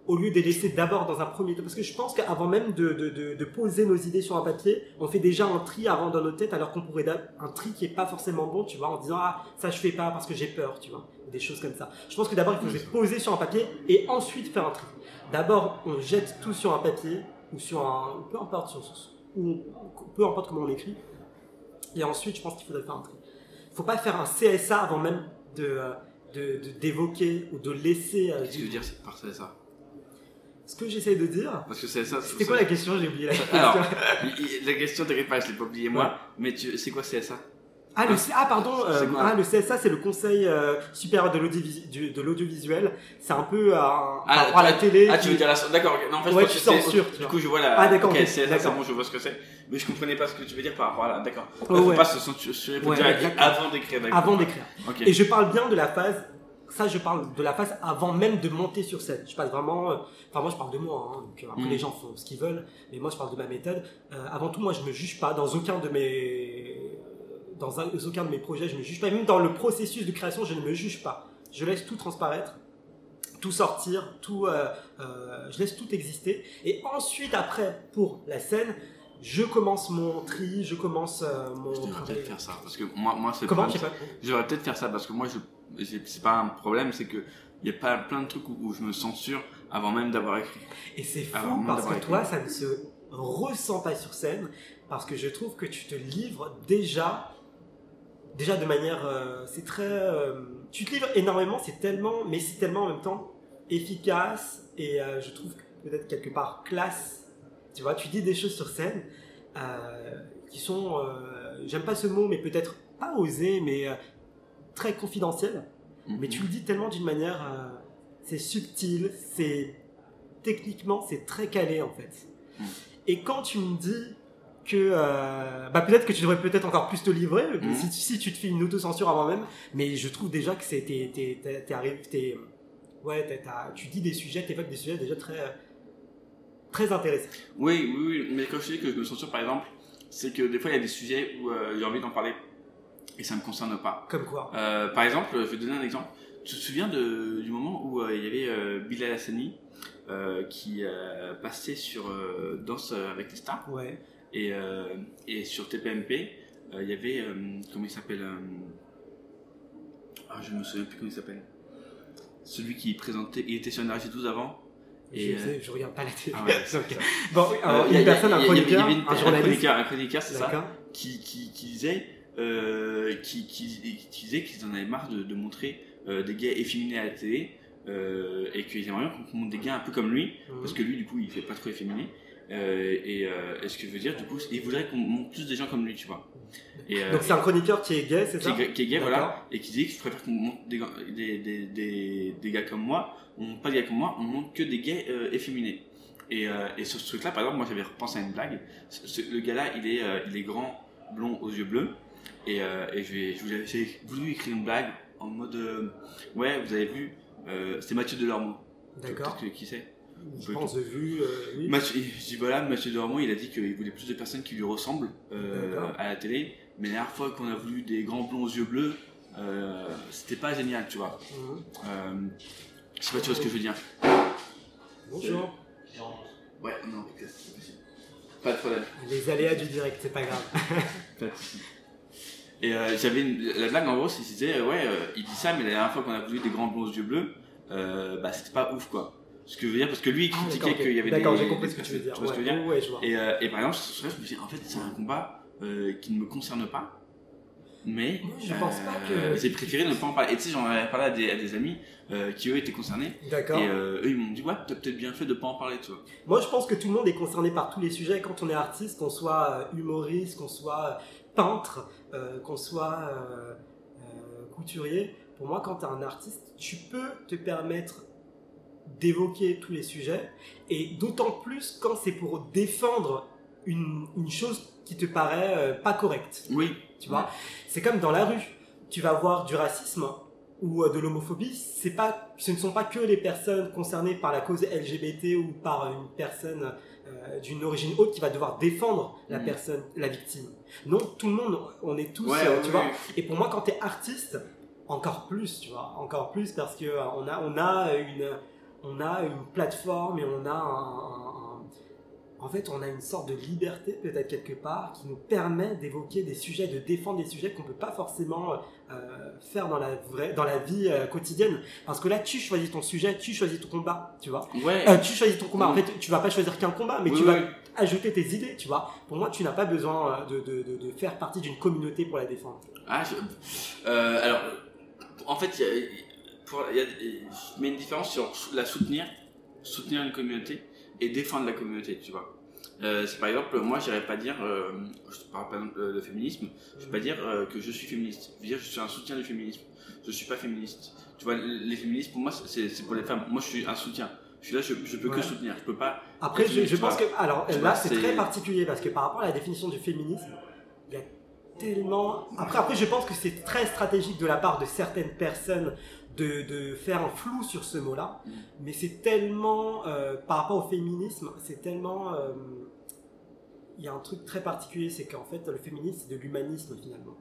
au lieu de les laisser d'abord dans un premier temps. Parce que je pense qu'avant même de, de, de, poser nos idées sur un papier, on fait déjà un tri avant dans nos têtes, alors qu'on pourrait un tri qui est pas forcément bon, tu vois, en disant ah ça je fais pas parce que j'ai peur, tu vois, des choses comme ça. Je pense que d'abord il faut se poser sur un papier et ensuite faire un tri. D'abord on jette tout sur un papier ou sur un peu importe sur ou peu importe comment on écrit. Et ensuite je pense qu'il faudrait faire un tri. faut pas faire un CSA avant même de euh, de- d'évoquer ou de laisser. euh, Qu'est-ce que tu veux dire par ça ce que j'essaie de dire. Parce que c'est ça. C'était quoi la question? J'ai oublié la question. Alors, la question, t'inquiète pas, je l'ai pas oublié moi. Mais tu, c'est quoi CSA Ah, le, ah pardon, euh, ah, le CSA, c'est le Conseil euh, supérieur de l'audiovisuel. C'est un peu euh, rapport à la télé. Ah, tu veux dire la. D'accord, non, en fait, je Ouais, tu censures, Du coup, je vois la. Ah, d'accord, ok, ok, CSA, c'est bon, je vois ce que c'est. Mais je comprenais pas ce que tu veux dire par rapport à la. D'accord. Oh, faut ouais. pas se censurer, Ouais, avant d'écrire. Avant d'écrire. Et je parle bien de la phase. Ça, je parle de la phase avant même de monter sur scène. Je parle vraiment. euh, Enfin, moi, je parle de moi. Hein, donc, euh, après, Mm. les gens font ce qu'ils veulent. Mais moi, je parle de ma méthode. Euh, avant tout, moi, je me juge pas dans aucun de mes. Dans un- aucun de mes projets, je me juge pas. Même dans le processus de création, je ne me juge pas. Je laisse tout transparaître, tout sortir, tout. euh, euh, je laisse tout exister. Et ensuite, après, pour la scène, je commence mon tri, je commence euh, mon. Je devrais peut-être faire ça. Parce que moi, moi c'est Comment, problème, je sais pas. Je devrais peut-être faire ça parce que moi, je, c'est pas un problème, c'est que il y a pas plein de trucs où, où je me censure avant même d'avoir écrit. Et c'est fou parce que toi, ça ne se ressent pas sur scène parce que je trouve que tu te livres déjà, déjà de manière, euh, c'est très, euh, tu te livres énormément, c'est tellement, mais c'est tellement en même temps efficace et je trouve peut-être quelque part classe. Tu vois, tu dis des choses sur scène euh, qui sont, euh, j'aime pas ce mot, mais peut-être pas osées, mais euh, très confidentielles. Mhm. Mais tu le dis tellement d'une manière, c'est subtil, c'est techniquement c'est très calé en fait. Mm. Et quand tu me dis que, bah peut-être que tu devrais peut-être encore plus te livrer Mm. si, si tu te fais une autocensure avant même, mais je trouve déjà que c'est t'es t'es t'es- t'es arrivé- t'es- ouais tu dis des sujets, t'évoques des sujets déjà très très intéressants. Oui, oui, oui, mais quand je dis que je me censure, par exemple, c'est que des fois, il y a des sujets où euh, j'ai envie d'en parler et ça me concerne pas. Comme quoi Euh, Par exemple, je vais te donner un exemple. Tu te souviens de, du moment où euh, il y avait euh, Bilal Hassani qui passait sur Danse avec les stars? Ouais. et, et sur TPMP, il y avait, comment il s'appelle Ah, je me souviens plus comment il s'appelle. Celui qui présentait, il était sur Énergie 12 Je, euh, je regarde pas la télé. Ah ouais, <laughs> c'est Ok. ça. Bon, Euh, alors, il y a- une personne, un chroniqueur, un journaliste. un chroniqueur, c'est ça, qui, qui, qui disait, euh, qui, qui, qu'ils en avaient marre de, de montrer euh, des gays efféminés à la télé euh, et qu'ils aimeraient bien qu'on montre des gays un peu comme lui, Mhm. parce que lui, du coup, il fait pas trop efféminé. Euh, et, euh, et ce que je veux dire, du coup, il voudrait qu'on montre plus des gens comme lui, tu vois. Et, euh, Donc c'est un chroniqueur qui est gay, c'est qui ça est, qui est gay, voilà, et qui dit que je préfère qu'on montre des, gars- des, des, des, des gars comme moi, on montre pas des gars comme moi, on montre que des gays efféminés. Et, et sur ce truc-là, par exemple, moi j'avais repensé à une blague. Ce- ce- le gars-là, il est, il est grand, blond, aux yeux bleus, et, et je vais- je voulais- j'ai voulu écrire une blague en mode, ouais, vous avez vu, c'est Mathieu Delormeau. D'accord. Qui c'est Je pense de vue. euh, oui. Mathieu, voilà, Mathieu Delormeau, il a dit qu'il voulait plus de personnes qui lui ressemblent euh, à la télé. Mais la dernière fois qu'on a voulu des grands blonds aux yeux bleus, euh, c'était pas génial, tu vois. Mhm. Euh, je sais pas, tu vois ce que je veux dire. Bonjour. Ouais, non, c'est pas possible. Pas de problème. Les aléas du direct, c'est pas grave. <laughs> Pas de souci. Et j'avais une- la blague en gros, c'est qu'il disait euh, ouais, il dit ça, mais la dernière fois qu'on a voulu des grands blonds aux yeux bleus, bah c'était pas ouf quoi. Ce que je veux dire, parce que lui il Ah, critiquait qu'il y avait des. D'accord, j'ai compris ce que tu veux dire. vois ce que je veux Ouais, dire ouais, je vois. Et, euh, et par exemple, je me dis en fait c'est un combat euh, qui ne me concerne pas. Mais Moi, je pense pas euh, que- j'ai préféré ne pas en parler. Et tu sais, j'en avais parlé à des, à des amis euh, qui eux étaient concernés. D'accord. Et euh, eux ils m'ont dit ouais, t'as peut-être bien fait de pas en parler, tu vois. Moi, je pense que tout le monde est concerné par tous les sujets. Quand on est artiste, qu'on soit euh, humoriste, qu'on soit peintre, euh, qu'on soit euh, euh, couturier, pour moi, quand tu es un artiste, tu peux te permettre d'évoquer tous les sujets. Et d'autant plus quand c'est pour défendre une, une chose qui te paraît euh, pas correcte. Oui. Tu vois? C'est comme dans la rue. Tu vas voir du racisme ou euh, de l'homophobie. C'est pas, ce ne sont pas que les personnes concernées par la cause LGBT ou par une personne euh, d'une origine autre qui va devoir défendre la Mm. personne, la victime. Non, tout le monde, on est tous, Ouais, tu vois? Et pour moi, quand tu es artiste, encore plus, tu vois, encore plus parce que on a, on a une, on a une plateforme et on a un, en fait, on a une sorte de liberté peut-être quelque part qui nous permet d'évoquer des sujets, de défendre des sujets qu'on peut pas forcément euh, faire dans la vraie, dans la vie euh, quotidienne. Parce que là, tu choisis ton sujet, tu choisis ton combat, tu vois. Ouais. Euh, tu choisis ton combat. En Mm. fait, tu vas pas choisir qu'un combat, mais Oui, tu oui. vas ajouter tes idées, tu vois. Pour moi, tu n'as pas besoin de, de, de, de faire partie d'une communauté pour la défendre. Ah, je- alors, en fait, il y a, pour, y a- je mets une différence sur la soutenir, soutenir une communauté et défendre la communauté, tu vois. Euh, c'est par exemple, moi, j'irais pas dire, euh, je parle par exemple de féminisme, je vais pas dire euh, que je suis féministe. Je vais dire, je suis un soutien du féminisme. Je suis pas féministe. Tu vois, les féministes, pour moi, c'est pour les femmes. Moi, je suis un soutien. Je suis là, je, je peux que soutenir. Je peux pas. Après, je, pense vois. que. Alors Tu là, c'est très particulier parce que par rapport à la définition du féminisme, il y a tellement. Après, après je pense que c'est très stratégique de la part de certaines personnes de, de faire un flou sur ce mot-là. Mais c'est tellement. euh, par rapport au féminisme, c'est tellement. euh, il y a un truc très particulier, c'est qu'en fait, le féminisme, c'est de l'humanisme finalement.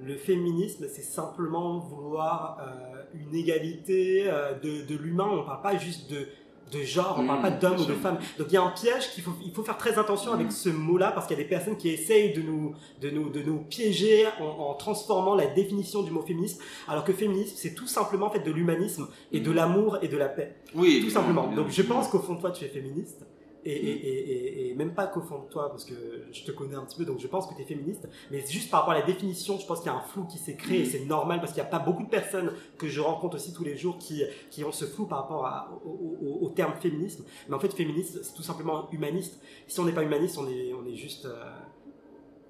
Le féminisme, c'est simplement vouloir euh, une égalité de, de l'humain. On parle pas juste de, de genre, on parle Mmh, pas d'homme ou de femme. Donc il y a un piège qu'il faut, il faut faire très attention avec Mm. ce mot-là parce qu'il y a des personnes qui essayent de nous, de nous, de nous piéger en, en transformant la définition du mot féminisme. Alors que féminisme, c'est tout simplement en fait de l'humanisme et de l'amour et de la paix. Oui, tout simplement. Donc je pense qu'au fond de toi, tu es féministe. Et, et, et, et- et même pas qu'au fond de toi, parce que je te connais un petit peu, donc je pense que tu es féministe. Mais juste par rapport à la définition, je pense qu'il y a un flou qui s'est créé, et c'est normal, parce qu'il n'y a pas beaucoup de personnes que je rencontre aussi tous les jours qui, qui ont ce flou par rapport à- au, au- au terme féminisme. Mais en fait, féministe, c'est tout simplement humaniste. Si on n'est pas humaniste, on est, on est juste... euh,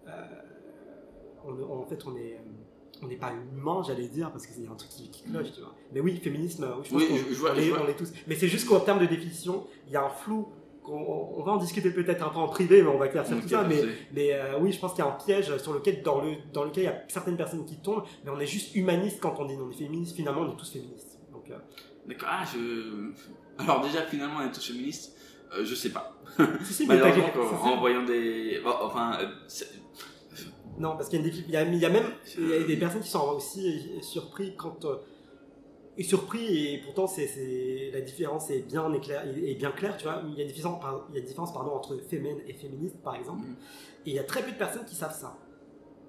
euh, on- en fait, on est... euh, on n'est pas humain, j'allais dire, parce qu'il y a un truc qui, qui cloche, tu vois. Mais oui, féminisme, oui, je pense Oui, qu'on je- je vois- on je est- vois. on est tous. Mais c'est juste qu'en termes de définition, il y a un flou. On, va en discuter peut-être un peu en privé, mais on va éclaircir Ok, tout ça. Mais, euh, oui, je pense qu'il y a un piège sur lequel, dans, le, dans lequel il y a certaines personnes qui tombent, mais on est juste humaniste quand on dit on est féministe. Finalement, on est tous féministes. Donc, euh, D'accord. Ah, je. Alors, déjà, finalement, on est tous féministes. Euh, je sais pas. <laughs> Si, si, mais Malheureusement, en, voyant des. bon, enfin. euh, Non, parce qu'il y a, y a, il y a même y a des personnes qui sont aussi surpris quand. Et surpris, et pourtant c'est, la différence est bien, éclair, est bien claire, tu vois. Il y a une différence, il y a une différence pardon, entre féminin et féministe, par exemple. Et il y a très peu de personnes qui savent ça.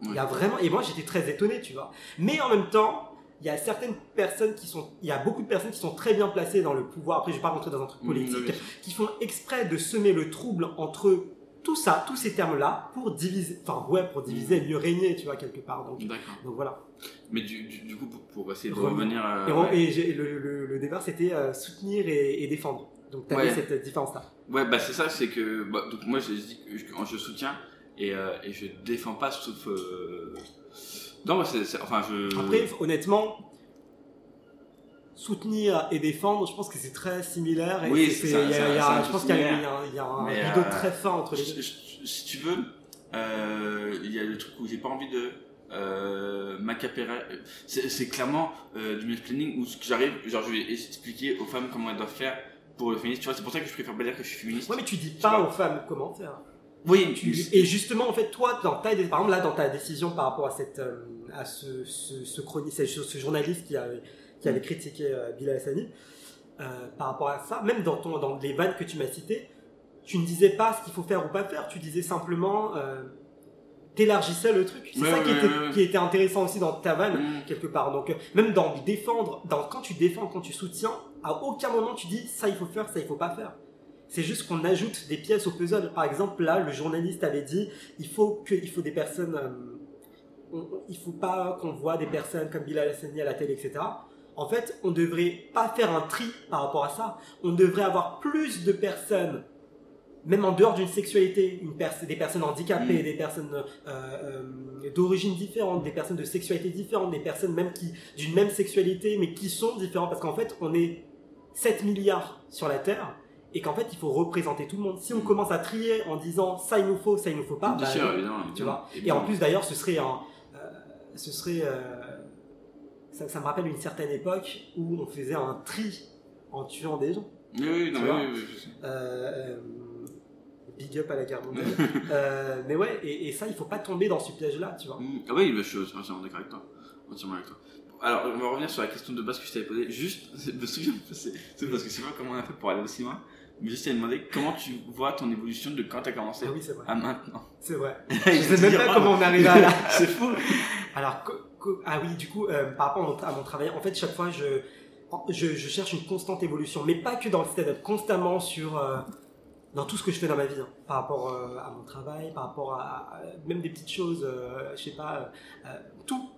Il y a vraiment, et moi j'étais très étonné, tu vois. Mais en même temps, il y a certaines personnes qui sont, il y a beaucoup de personnes qui sont très bien placées dans le pouvoir. Après, je vais pas rentrer dans un truc Mhm, politique, qui font exprès de semer le trouble entre tout ça, tous ces termes-là, pour diviser, enfin ouais, pour diviser et mieux régner, tu vois, quelque part. Donc, D'accord. donc voilà. Mais du, du, du coup, pour, pour essayer de Revenir. euh, et, ouais. et le, le, le départ, c'était euh, soutenir et, et défendre. Donc tu avais Ouais. cette différence-là. Ouais, bah c'est ça, c'est que bah, donc moi je dis que je, je soutiens et, euh, et je défends pas sauf. euh, Non, c'est- enfin je. Après, honnêtement, soutenir et défendre, je pense que c'est très similaire. Et Oui, c'est- ça, a- a- je pense qu'il y a, y a un- y a rideau euh, très fin entre les deux. si tu veux, euh, il y a le truc où j'ai pas envie de euh. C'est, clairement euh, du mansplaining où ce que j'arrive, genre je vais expliquer aux femmes comment elles doivent faire pour le féminisme. Tu vois, c'est pour ça que je préfère pas dire que je suis féministe. Ouais, mais tu dis pas aux femmes comment faire. Oui, Tu- et justement, en fait, toi, dans ta, par exemple, là, dans ta décision par rapport à cette, à ce, ce, ce ce, ce journaliste qui avait, qui avait critiqué euh, Bilal Hassani, euh, par rapport à ça, même dans ton, dans les vannes que tu m'as citées, tu ne disais pas ce qu'il faut faire ou pas faire, tu disais simplement, euh, t'élargissais le truc. C'est Ouais, ça ouais, qui, était, ouais, ouais. qui était intéressant aussi dans ta vanne, Mm. quelque part. Donc, même dans défendre, dans, quand tu défends, quand tu soutiens, à aucun moment tu dis ça il faut faire, ça il faut pas faire. C'est juste qu'on ajoute des pièces au puzzle. Par exemple, là, le journaliste avait dit il faut que, il faut des personnes, euh, on- il faut pas qu'on voit des personnes comme Bilal Hassani à la télé, etc. En fait, on devrait pas faire un tri par rapport à ça. On devrait avoir plus de personnes, même en dehors d'une sexualité, une pers- des personnes handicapées, Mm. des personnes euh, euh, d'origine différente, des personnes de sexualité différente, des personnes même qui d'une même sexualité, mais qui sont différentes, parce qu'en fait, on est 7 milliards sur la Terre et qu'en fait il faut représenter tout le monde. Si on commence à trier en disant ça il nous faut, ça il nous faut pas, Bien bah, sûr, non, tu vois. Et en plus d'ailleurs ce serait un, euh, ce serait, euh, ça, ça me rappelle une certaine époque où on faisait un tri en tuant des gens. Oui, oui, non, oui, oui, oui, je sais. Euh, euh, big up à la guerre mondiale. <laughs> Euh, mais ouais, et, et ça il faut pas tomber dans ce piège là, tu vois. Mm. Ah oui, bah, je suis entièrement d'accord avec toi. Entièrement avec toi. alors, on va revenir sur la question de base que je t'avais posée. Juste, je me souviens, c'est parce que c'est pas comment on a fait pour aller aussi loin. Mais juste, t'avais demandé comment tu vois ton évolution de quand t'as commencé Ah oui, c'est vrai. à maintenant. C'est vrai. <laughs> Je faut sais même pas comment on arrive à là. <laughs> C'est fou. Alors, ah oui, du coup, euh, par rapport à mon, travail, en fait, chaque fois, je, je, cherche une constante évolution, mais pas que dans le stand-up, constamment sur, euh, dans tout ce que je fais dans ma vie, hein, par rapport euh, à mon travail, par rapport à, même des petites choses, je sais pas, tout.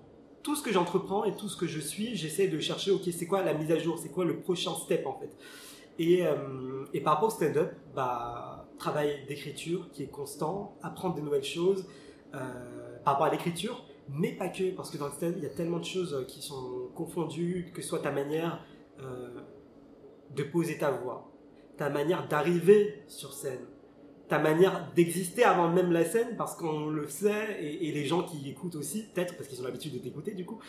Tout ce que j'entreprends et tout ce que je suis, j'essaie de chercher, ok, c'est quoi la mise à jour, c'est quoi le prochain step en fait. Et, et par rapport au stand-up, bah, travail d'écriture qui est constant, apprendre des nouvelles choses par rapport à l'écriture, mais pas que, parce que dans stand il y a tellement de choses euh, qui sont confondues, que ce soit ta manière euh, de poser ta voix, ta manière d'arriver sur scène, ta manière d'exister avant même la scène, parce qu'on le sait, et, et les gens qui écoutent aussi, peut-être parce qu'ils ont l'habitude de t'écouter du coup,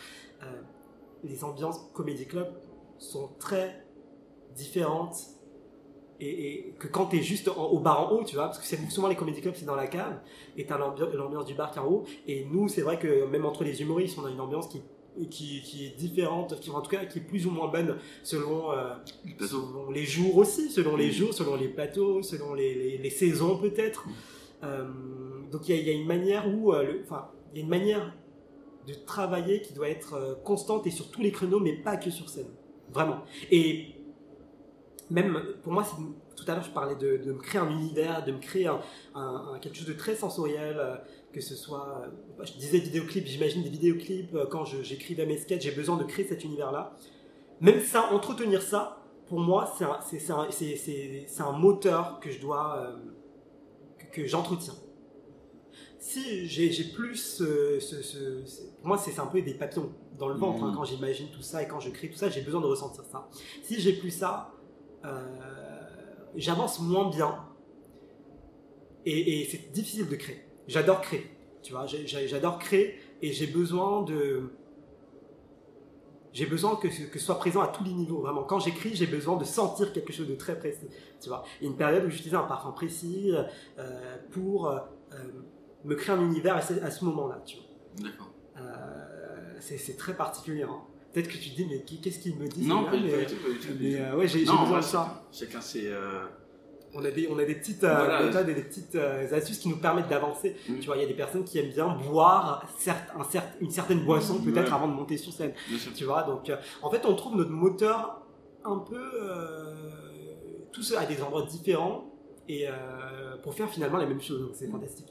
euh, les ambiances comédie club sont très différentes et, et que quand tu es juste en- au bar en haut, tu vois, parce que c'est souvent les comédie clubs, c'est dans la cave, et tu as l'ambiance du bar qui est en haut, et nous, c'est vrai que même entre les humoristes, on a une ambiance qui, qui, qui est différente, qui en tout cas qui est plus ou moins bonne selon, euh, selon les jours aussi, selon les jours, selon les plateaux, selon les, les- les saisons peut-être. Euh, donc il y, a- il y a une manière où, euh, enfin, il y a une manière de travailler qui doit être constante et sur tous les créneaux, mais pas que sur scène. Vraiment. Et même, pour moi, tout à l'heure, je parlais de, de me créer un univers, de me créer un, un- un- quelque chose de très sensoriel, euh, que ce soit, euh, je disais vidéoclip, j'imagine des vidéoclips, euh, quand j'écrivais mes sketchs, j'ai besoin de créer cet univers-là. Même ça, entretenir ça, pour moi, c'est un, moteur que je dois, euh, que, que j'entretiens. Si j'ai plus ce, ce- ce- ce- pour moi c'est un peu des papillons dans le ventre hein, Mhm. quand j'imagine tout ça et quand je crée tout ça j'ai besoin de ressentir ça si j'ai plus ça j'avance moins bien et, et c'est difficile de créer j'adore créer tu vois j'adore créer et j'ai besoin de j'ai besoin que, ce- que ce soit présent à tous les niveaux vraiment quand j'écris j'ai besoin de sentir quelque chose de très précis tu vois il y a une période où j'utilisais un parfum précis euh, pour euh, euh, me créer un univers à ce, moment-là tu vois D'accord. euh, c'est c'est très particulier. hein. Peut-être que tu te dis, mais qu'est-ce qu'il me dit Non, pas du tout, mais, pas du tout, pas du tout, pas du mais, tout. euh, ouais, j'ai besoin de ça. Chacun c'est. euh, On a des, on a des petites euh, Voilà. méthodes et des petites astuces qui nous permettent d'avancer. Tu vois, il y a des personnes qui aiment bien boire certes, un certes, une certaine boisson peut-être Ouais. avant de monter sur scène. Tu vois, donc en fait, on trouve notre moteur un peu tous à des endroits différents et pour faire finalement la même chose. Donc c'est fantastique.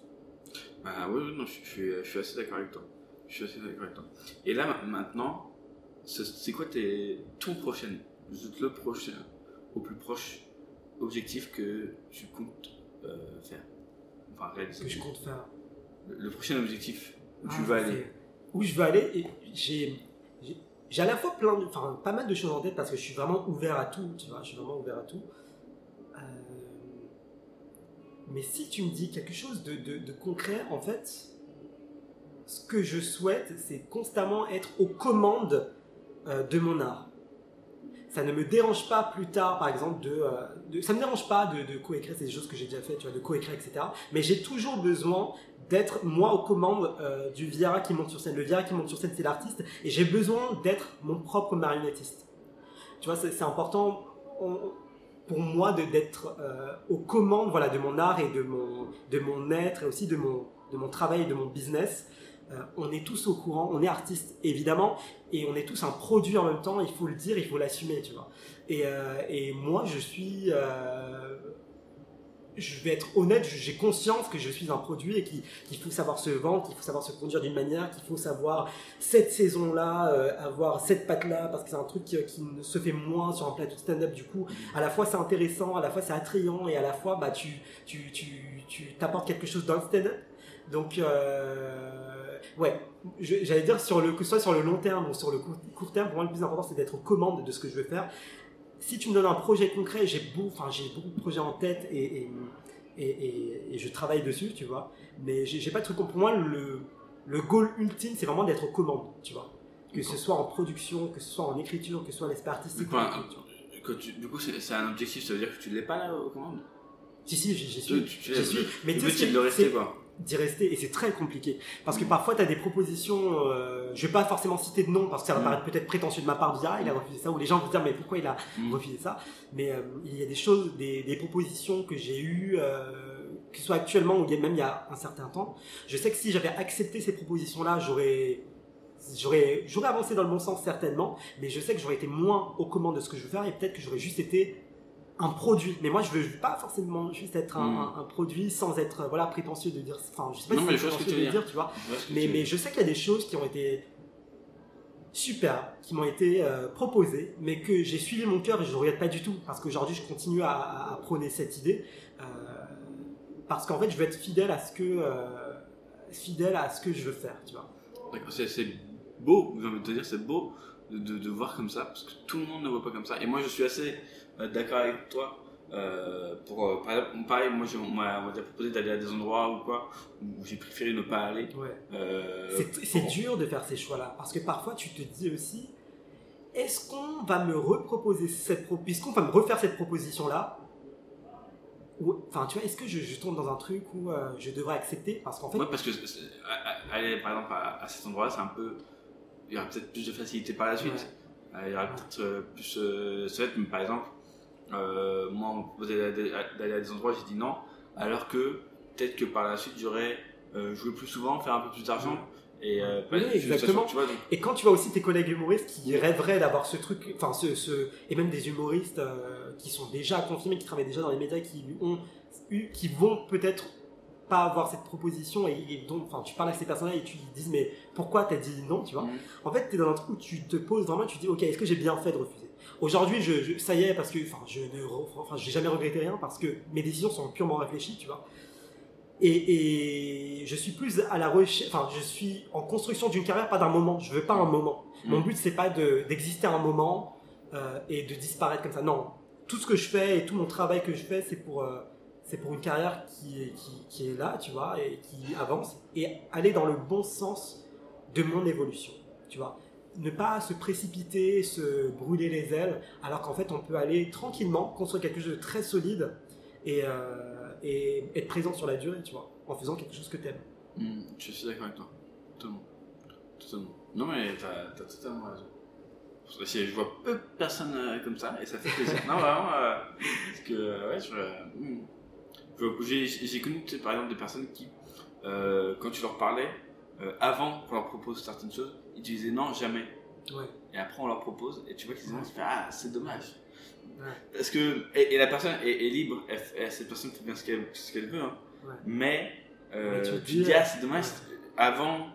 Bah oui, non, je, je suis, je suis assez d'accord avec toi. Je suis assez d'accord avec toi. Et là, ma- maintenant, c'est quoi tes, ton prochain, juste le prochain, au plus proche objectif que tu comptes euh, faire? Enfin, réaliser? Que je compte faire. Le, le prochain objectif où tu Ah, vas c'est- aller. Où je veux aller, j'ai j'ai- à la fois plein de, enfin, pas mal de choses en tête parce que je suis vraiment ouvert à tout, tu vois, je suis vraiment ouvert à tout. Euh, mais si tu me dis quelque chose de, de- de concret, en fait, ce que je souhaite, c'est constamment être aux commandes de mon art. Ça ne me dérange pas plus tard, par exemple, de, euh, de- ça me dérange pas de, de coécrire, des choses que j'ai déjà fait, tu vois, de coécrire, etc. Mais j'ai toujours besoin d'être moi aux commandes euh, du Viera qui monte sur scène. Le Viera qui monte sur scène, c'est l'artiste, et j'ai besoin d'être mon propre marionnettiste. Tu vois, c'est important pour moi d'être euh, aux commandes voilà, de mon art et de mon, de mon être, et aussi de mon, de mon travail et de mon business. Euh, on est tous au courant, on est artiste évidemment, et on est tous un produit en même temps, il faut le dire, il faut l'assumer, tu vois. Et, euh, moi, je suis... euh, je vais être honnête, j'ai conscience que je suis un produit et qu'il faut savoir se vendre, qu'il faut savoir se conduire d'une manière, qu'il faut savoir cette saison-là, euh, avoir cette patte-là, parce que c'est un truc qui, ne se fait moins sur un plateau de stand-up. Du coup, à la fois c'est intéressant, à la fois c'est attrayant, et à la fois bah, tu, t'apportes quelque chose dans le stand-up. Donc, ouais, j'allais dire sur le, que ce soit sur le long terme ou sur le court, court terme, pour moi le plus important c'est d'être aux commandes de ce que je veux faire. Si tu me donnes un projet concret, j'ai beaucoup, enfin, j'ai beaucoup de projets en tête et, et, et, je travaille dessus, tu vois. Mais j'ai pas de truc. Pour moi, le, le goal ultime, c'est vraiment d'être aux commandes, tu vois. Que ce soit en production, que ce soit en écriture, que ce soit l'aspect artistique. Enfin, quand tu- du coup, c'est un objectif, ça veut dire que tu l'es pas là aux commandes? Si, si, j'y Tu- suis. tu- tu- le- Mais tu sais, de rester, quoi. D'y rester et c'est très compliqué parce que parfois tu as des propositions euh, je vais pas forcément citer de nom parce que ça va Mm. paraître peut-être prétentieux de ma part de dire ah il a refusé ça ou les gens vont dire mais pourquoi il a Mm. refusé ça? Mais euh, il y a des choses des, des propositions que j'ai eues euh, que ce soit actuellement ou même il y a un certain temps je sais que si j'avais accepté ces propositions là j'aurais j'aurais j'aurais avancé dans le bon sens certainement mais je sais que j'aurais été moins aux commandes de ce que je veux faire et peut-être que j'aurais juste été un produit mais moi je veux pas forcément juste être un, Mm. un- un produit sans être euh, voilà prétentieux de dire enfin je sais pas Non, si mais je vois ce que prétentieux de veux dire dire. tu vois Je mais, tu veux mais je sais qu'il y a des choses qui ont été super qui m'ont été euh, proposées mais que j'ai suivi mon cœur et je ne regrette pas du tout parce qu'aujourd'hui je continue à, à- prôner cette idée euh, parce qu'en fait je veux être fidèle à ce que euh, fidèle à ce que je veux faire tu vois D'accord, c'est beau, envie de te dire, c'est beau de, de, de voir comme ça, parce que tout le monde ne voit pas comme ça. Et moi, je suis assez d'accord avec toi. euh, pour, euh, par exemple, pareil, moi, j'ai- on m'a proposé d'aller à des endroits ou quoi, où j'ai préféré ne pas aller. Ouais. Euh, C'est- dur de faire ces choix-là parce que parfois tu te dis aussi est-ce qu'on va me reproposer cette puisqu'on va me refaire cette proposition là enfin tu vois est-ce que je, je tombe dans un truc où euh, je devrais accepter? Parce qu'en fait Ouais, parce que aller par exemple à, à cet endroit-là, c'est un peu. Il y aura peut-être plus de facilité par la suite. Euh, Il y aura peut-être euh, plus. Euh, ça va être, mais par exemple, euh, moi, on m'a proposé d'aller à des endroits, j'ai dit non, alors que peut-être que par la suite, j'aurais euh, joué plus souvent, faire un peu plus d'argent. Et euh, Oui, bah, exactement. ça, tu vois, donc- Et quand tu vois aussi tes collègues humoristes qui rêveraient d'avoir ce truc, enfin ce, ce- et même des humoristes qui sont déjà confirmés, qui travaillent déjà dans les médias, qui ont eu, qui vont peut-être pas avoir cette proposition et, et donc, enfin, tu parles à ces personnes-là et tu lui dis mais pourquoi t'as dit non, tu vois? En fait, t'es dans un truc où tu te poses vraiment, tu te dis ok, est-ce que j'ai bien fait de refuser? Aujourd'hui, je, je- ça y est, parce que, je ne, re- enfin, j'ai jamais regretté rien parce que mes décisions sont purement réfléchies, tu vois. Et, et je suis plus à la recherche, enfin, je suis en construction d'une carrière, pas d'un moment. Je veux pas un moment. Mon Mm. but, c'est pas de- d'exister un moment euh, et de disparaître comme ça. Non, tout ce que je fais et tout mon travail que je fais, c'est pour, euh, c'est pour une carrière qui est, qui, qui est là, tu vois, et qui avance et aller dans le bon sens de mon évolution, tu vois. Ne pas se précipiter, se brûler les ailes, alors qu'en fait, on peut aller tranquillement, construire quelque chose de très solide et, euh, et être présent sur la durée, tu vois, en faisant quelque chose que tu aimes. Hmm, je suis d'accord avec toi. Totalement. Totalement. Non, mais t'as as totalement raison. Je vois peu de personnes euh, comme ça et ça fait plaisir. <laughs> non, vraiment. euh, parce que, ouais, je. euh, hmm. J'ai connu, par exemple, des personnes qui, quand tu leur parlais, avant qu'on leur propose certaines choses, ils te disaient non, jamais. Ouais. Et après, on leur propose, et tu vois qu'ils disent fais ah, c'est dommage. Ouais. Parce que, et, et la personne est, est libre, elle, elle- cette personne fait bien ce qu'elle ce qu'elle veut, hein. Ouais. mais, euh, Mais tu tu, dis, ah, euh, c'est dommage, avant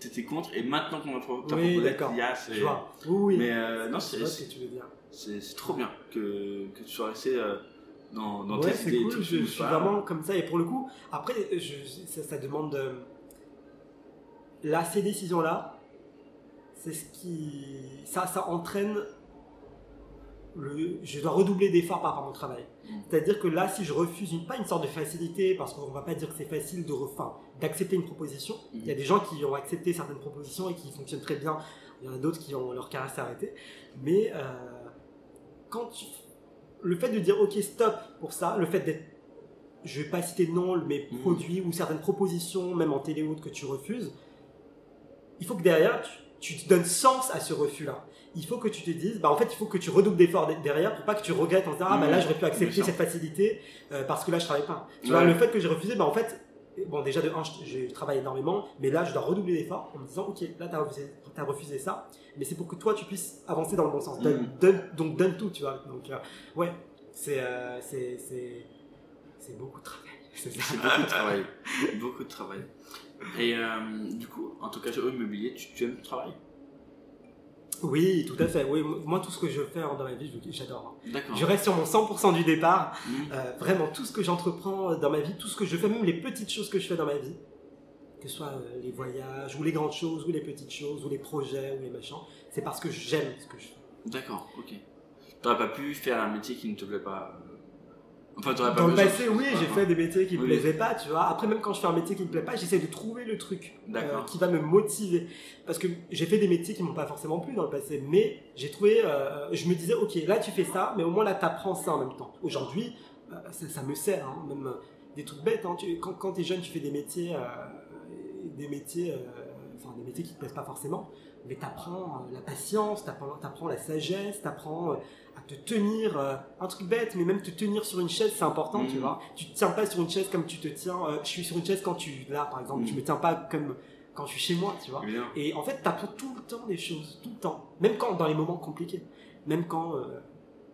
t'étais contre, et maintenant qu'on t'a Oui, proposé, d'accord. tu dis, ah, c'est. Oui, oui. Mais euh, non, c'est ce que tu veux dire. c'est- trop bien que, que tu sois resté euh, dans, dans ouais, tes idées et cool, tout. je, je suis vraiment comme ça. Et pour le coup, après, je, ça, ça demande. de- Là, ces décisions-là, c'est ce qui. Ça, ça entraîne. Le, je dois redoubler d'efforts par rapport à mon travail. C'est-à-dire que là, si je refuse une, pas une sorte de facilité, parce qu'on va pas dire que c'est facile de enfin, d'accepter une proposition. Mm. Il y a des gens qui ont accepté certaines propositions et qui fonctionnent très bien. Il y en a d'autres qui ont leur carrière s'est arrêtée. Mais euh, quand tu, le fait de dire ok stop pour ça, le fait d'être, je vais pas citer de nom, mais Mhm. produits ou certaines propositions, même en télé ou autre, que tu refuses, il faut que derrière tu, tu te donnes sens à ce refus-là. Il faut que tu te dises, bah en fait il faut que tu redoubles d'efforts de- derrière pour pas que tu regrettes en disant ah bah là Mhm. j'aurais pu accepter cette facilité euh, parce que là je travaille pas. Tu Ouais. vois le fait que j'ai refusé, bah en fait bon déjà de un je, je travaille énormément, mais là je dois redoubler d'efforts en me disant ok là t'as refusé, t'as refusé ça, mais c'est pour que toi tu puisses avancer dans le bon sens. Donne- donne- donc donne tout tu vois. Donc euh, ouais c'est euh, c'est c'est c'est beaucoup de travail. C'est beaucoup de travail. beaucoup de travail. Et euh, du coup, en tout cas, au immobilier, tu, tu aimes ton travail Oui, tout à fait. Oui, moi, tout ce que je fais dans ma vie, j'adore. Je reste sur mon 100% du départ. Mhm. Euh, vraiment, tout ce que j'entreprends dans ma vie, tout ce que je fais, même les petites choses que je fais dans ma vie, que ce soit euh, les voyages, ou les grandes choses, ou les petites choses, ou les projets, ou les machins, c'est parce que j'aime ce que je fais. D'accord, ok. T'aurais pas pu faire un métier qui ne te plaît pas euh, Enfin, t'aurais pas Dans le passé, oui, j'ai fait des métiers qui me oui. plaisaient pas, tu vois. Après, même quand je fais un métier qui me plaît pas, j'essaie de trouver le truc euh, qui va me motiver. Parce que j'ai fait des métiers qui m'ont pas forcément plu dans le passé, mais j'ai trouvé, euh, je me disais, ok, là tu fais ça, mais au moins là t'apprends ça en même temps. Aujourd'hui, euh, ça, ça me sert. hein, même, des trucs bêtes. hein. Tu- quand quand tu es jeune, tu fais des métiers, euh, des métiers, euh, enfin des métiers qui te plaisent pas forcément, mais tu apprends la patience, tu apprends, la sagesse, tu apprends à te tenir, euh, un truc bête, mais même te tenir sur une chaise, c'est important, tu Mhm. vois. Tu te tiens pas sur une chaise comme tu te tiens, euh, je suis sur une chaise quand tu, là par exemple, Mhm. je me tiens pas comme quand je suis chez moi, tu vois. Et en fait, tu apprends tout le temps des choses, tout le temps. Même quand dans les moments compliqués. Même quand, euh,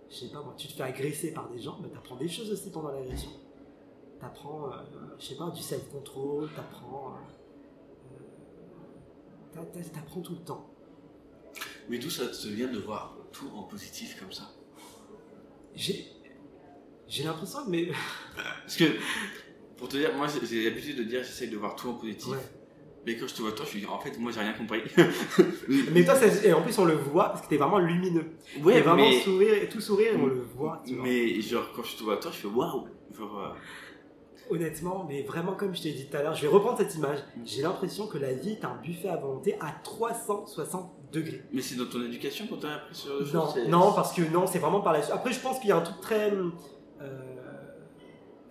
je sais pas moi, tu te fais agresser par des gens, mais tu apprends des choses aussi pendant l'agression. Tu apprends, je sais pas, du self-control, tu apprends. tu apprends tout le temps. Mais d'où ça te vient de voir tout en positif comme ça? J'ai. J'ai l'impression, mais. <laughs> Parce que, pour te dire, moi j'ai- l'habitude de dire j'essaye de voir tout en positif. Ouais. Mais quand je te vois toi, je suis en fait, moi j'ai rien compris. <laughs> Mais toi, ça- et en plus, on le voit parce que t'es vraiment lumineux. Ouais, t'es vraiment mais- sourire, tout sourire, et on le voit. tu vois. Mais genre, quand je te vois toi, je fais waouh Genre, euh, Honnêtement, mais vraiment comme je t'ai dit tout à l'heure, je vais reprendre cette image. J'ai l'impression que la vie est un buffet à volonté à 360 Mais c'est dans ton éducation qu'on t'a appris ce genre de choses Non, parce que non, c'est vraiment par la. Après, je pense qu'il y a un truc très, euh,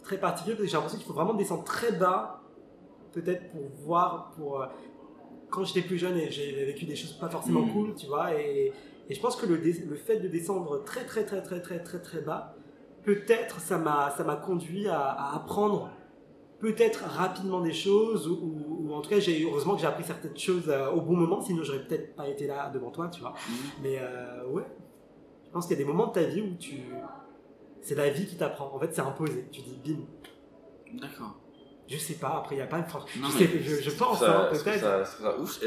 très particulier, parce que j'ai l'impression qu'il faut vraiment descendre très bas, peut-être pour voir, pour... euh, quand j'étais plus jeune, et j'ai vécu des choses pas forcément Mm. cool, tu vois, et, et je pense que le, le fait de descendre très très très très très très très bas, peut-être ça m'a ça m'a conduit à, à apprendre peut-être rapidement des choses, ou, ou- ou en tout cas, j'ai heureusement que j'ai appris certaines choses euh, au bon moment, sinon j'aurais peut-être pas été là devant toi, tu vois. Mais euh, ouais, je pense qu'il y a des moments de ta vie où tu. C'est la vie qui t'apprend. En fait, c'est imposé. Tu dis bim. D'accord. Je sais pas, après, il n'y a pas de. Enfin, Non, je, mais je, je pense, ça- hein, peut-être. ça- ça ouf.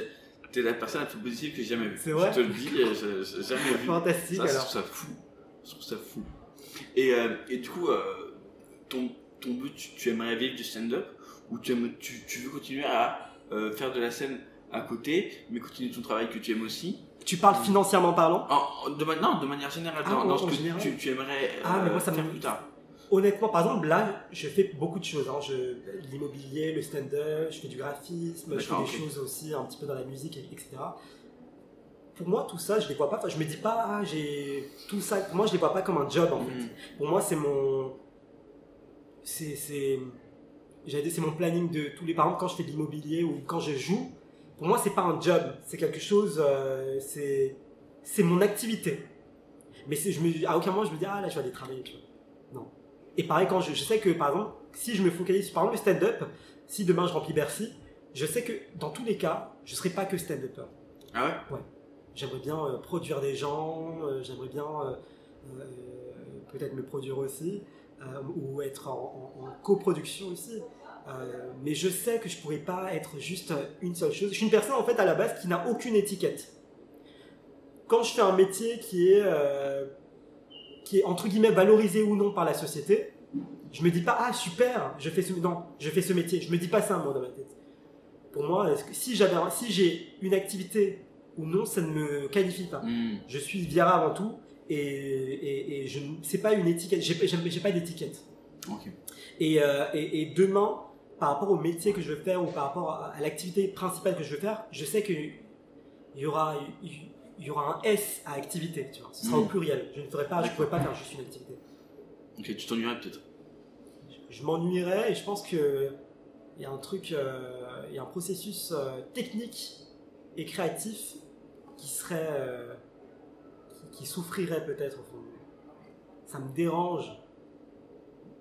T'es la personne la plus positive que j'ai jamais vue. C'est vrai Je te le dis, euh, j'ai jamais vu. Fantastique, Ça, je alors. trouve ça fou. Je trouve ça fou. Et, euh, et du coup, ton, ton but, tu, tu aimerais vivre du stand-up ou tu, aimes- tu, tu veux continuer à euh, faire de la scène à côté, mais continuer ton travail que tu aimes aussi? Tu parles financièrement parlant? En- de, Non, de manière générale, Ah, dans, en- dans ce en que général? tu, tu aimerais Ah, mais euh, moi, ça me- faire plus tard. Honnêtement, par exemple, là, je fais beaucoup de choses. hein. Je- L'immobilier, le stand-up, je fais du graphisme, je fais des choses aussi un petit peu dans la musique, et- etc. Pour moi, tout ça, je les vois pas. Enfin, je me dis pas, ah, j'ai tout ça. Pour moi, je les vois pas comme un job, en Mm. fait. Pour moi, c'est mon. C'est. c'est- j'allais dire, c'est mon planning de tous les. Par exemple, quand je fais de l'immobilier ou quand je joue, pour moi, c'est pas un job. C'est quelque chose. euh, c'est. C'est mon activité. Mais c'est- je me, à aucun moment, je me dis, ah là, je vais aller travailler. tu vois. Non. Et pareil, quand je, je sais que, par exemple, si je me focalise sur, par exemple, le stand-up, si demain je remplis Bercy, je sais que dans tous les cas, je serai pas que stand-upper. Ah ouais? Ouais. J'aimerais bien euh, produire des gens, euh, j'aimerais bien peut-être me produire aussi, ou être en, en- en coproduction aussi. Euh, mais je sais que je pourrais pas être juste euh, une seule chose. Je suis une personne en fait à la base qui n'a aucune étiquette. Quand je fais un métier qui est, euh, qui est entre guillemets valorisé ou non par la société, je me dis pas ah super, je fais ce non, je fais ce métier. Je me dis pas ça moi dans ma tête. Pour moi, que si j'avais, si j'ai une activité ou non, ça ne me qualifie pas. Mm. Je suis Viera avant tout et, et, et je c'est pas une étiquette. J'ai, pas d'étiquette. Ok. Et, euh, et, et demain, par rapport au métier que je veux faire ou par rapport à, à l'activité principale que je veux faire, je sais que il y aura, il y aura un S à activité. Tu vois. Ce sera Mm. au pluriel. Je ne ferai pas, je pourrais pas faire juste une activité. Ok, tu t'ennuierais peut-être. Je m'ennuierais et je pense que il y a un truc, euh, il y a un processus euh, technique et créatif qui serait, qui, souffrirait peut-être au fond. Ça me dérange.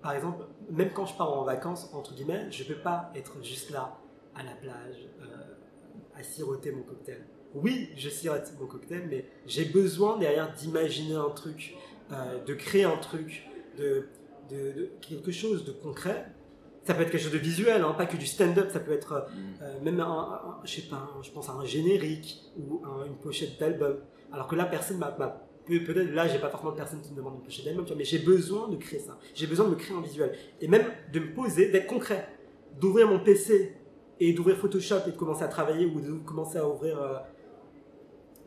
Par exemple, même quand je pars en vacances, entre guillemets, je peux pas être juste là, à la plage, euh, à siroter mon cocktail. Oui, je sirote mon cocktail, mais j'ai besoin derrière d'imaginer un truc, euh, de créer un truc, de, de, de quelque chose de concret. Ça peut être quelque chose de visuel, hein, pas que du stand-up, ça peut être euh, même un, un- je sais pas, je pense à un générique ou un- une pochette d'album. Alors que là, personne m'a. Peut-être là, j'ai pas forcément de personne qui me demande d'album, tu vois, mais j'ai besoin de créer ça. J'ai besoin de me créer un visuel. Et même de me poser, d'être concret. D'ouvrir mon PC et d'ouvrir Photoshop et de commencer à travailler ou de commencer à ouvrir euh,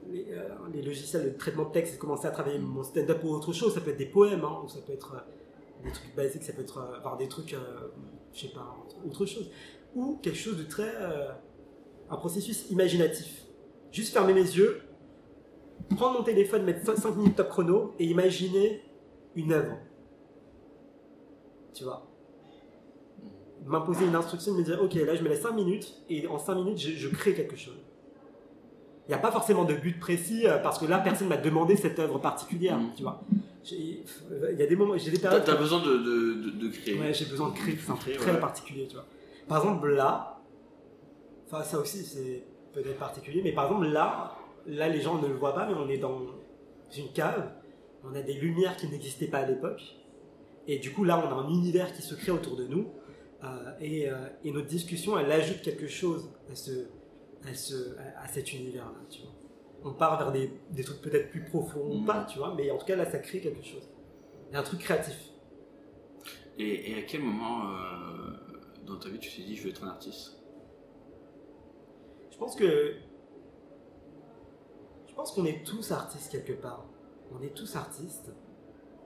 les, euh, les logiciels de traitement de texte et de commencer à travailler mon stand-up ou autre chose. Ça peut être des poèmes, hein, ou ça peut être euh, des trucs basiques, ça peut être enfin, des trucs, je sais pas, autre chose. Ou quelque chose de très. un processus imaginatif. Juste fermer mes yeux, prendre mon téléphone, mettre 5 minutes top chrono et imaginer une œuvre. Tu vois m'imposer une instruction, de me dire, ok, là je me laisse 5 minutes, et en 5 minutes, je, je crée quelque chose. Il n'y a pas forcément de but précis, euh, parce que là, personne m'a demandé cette œuvre particulière, tu vois. J'ai- Il y a des moments, j'ai des périodes... t'as besoin de, de, de, créer. Ouais, j'ai besoin de créer, c'est un truc très ouais. particulier, tu vois. Par exemple, là, enfin, ça aussi, c'est peut-être particulier, mais par exemple, là, là, les gens ne le voient pas, mais on est dans une cave, on a des lumières qui n'existaient pas à l'époque, et du coup, là, on a un univers qui se crée autour de nous, euh, et, euh, et notre discussion, elle ajoute quelque chose à, ce, à, ce, à, à cet univers-là, tu vois. On part vers des, des trucs peut-être plus profonds ou pas, tu vois, mais en tout cas, là, ça crée quelque chose. Il y a un truc créatif. Et, et à quel moment euh, dans ta vie tu t'es dit je veux être un artiste? Je pense que. Pense qu'on est tous artistes quelque part. On est tous artistes.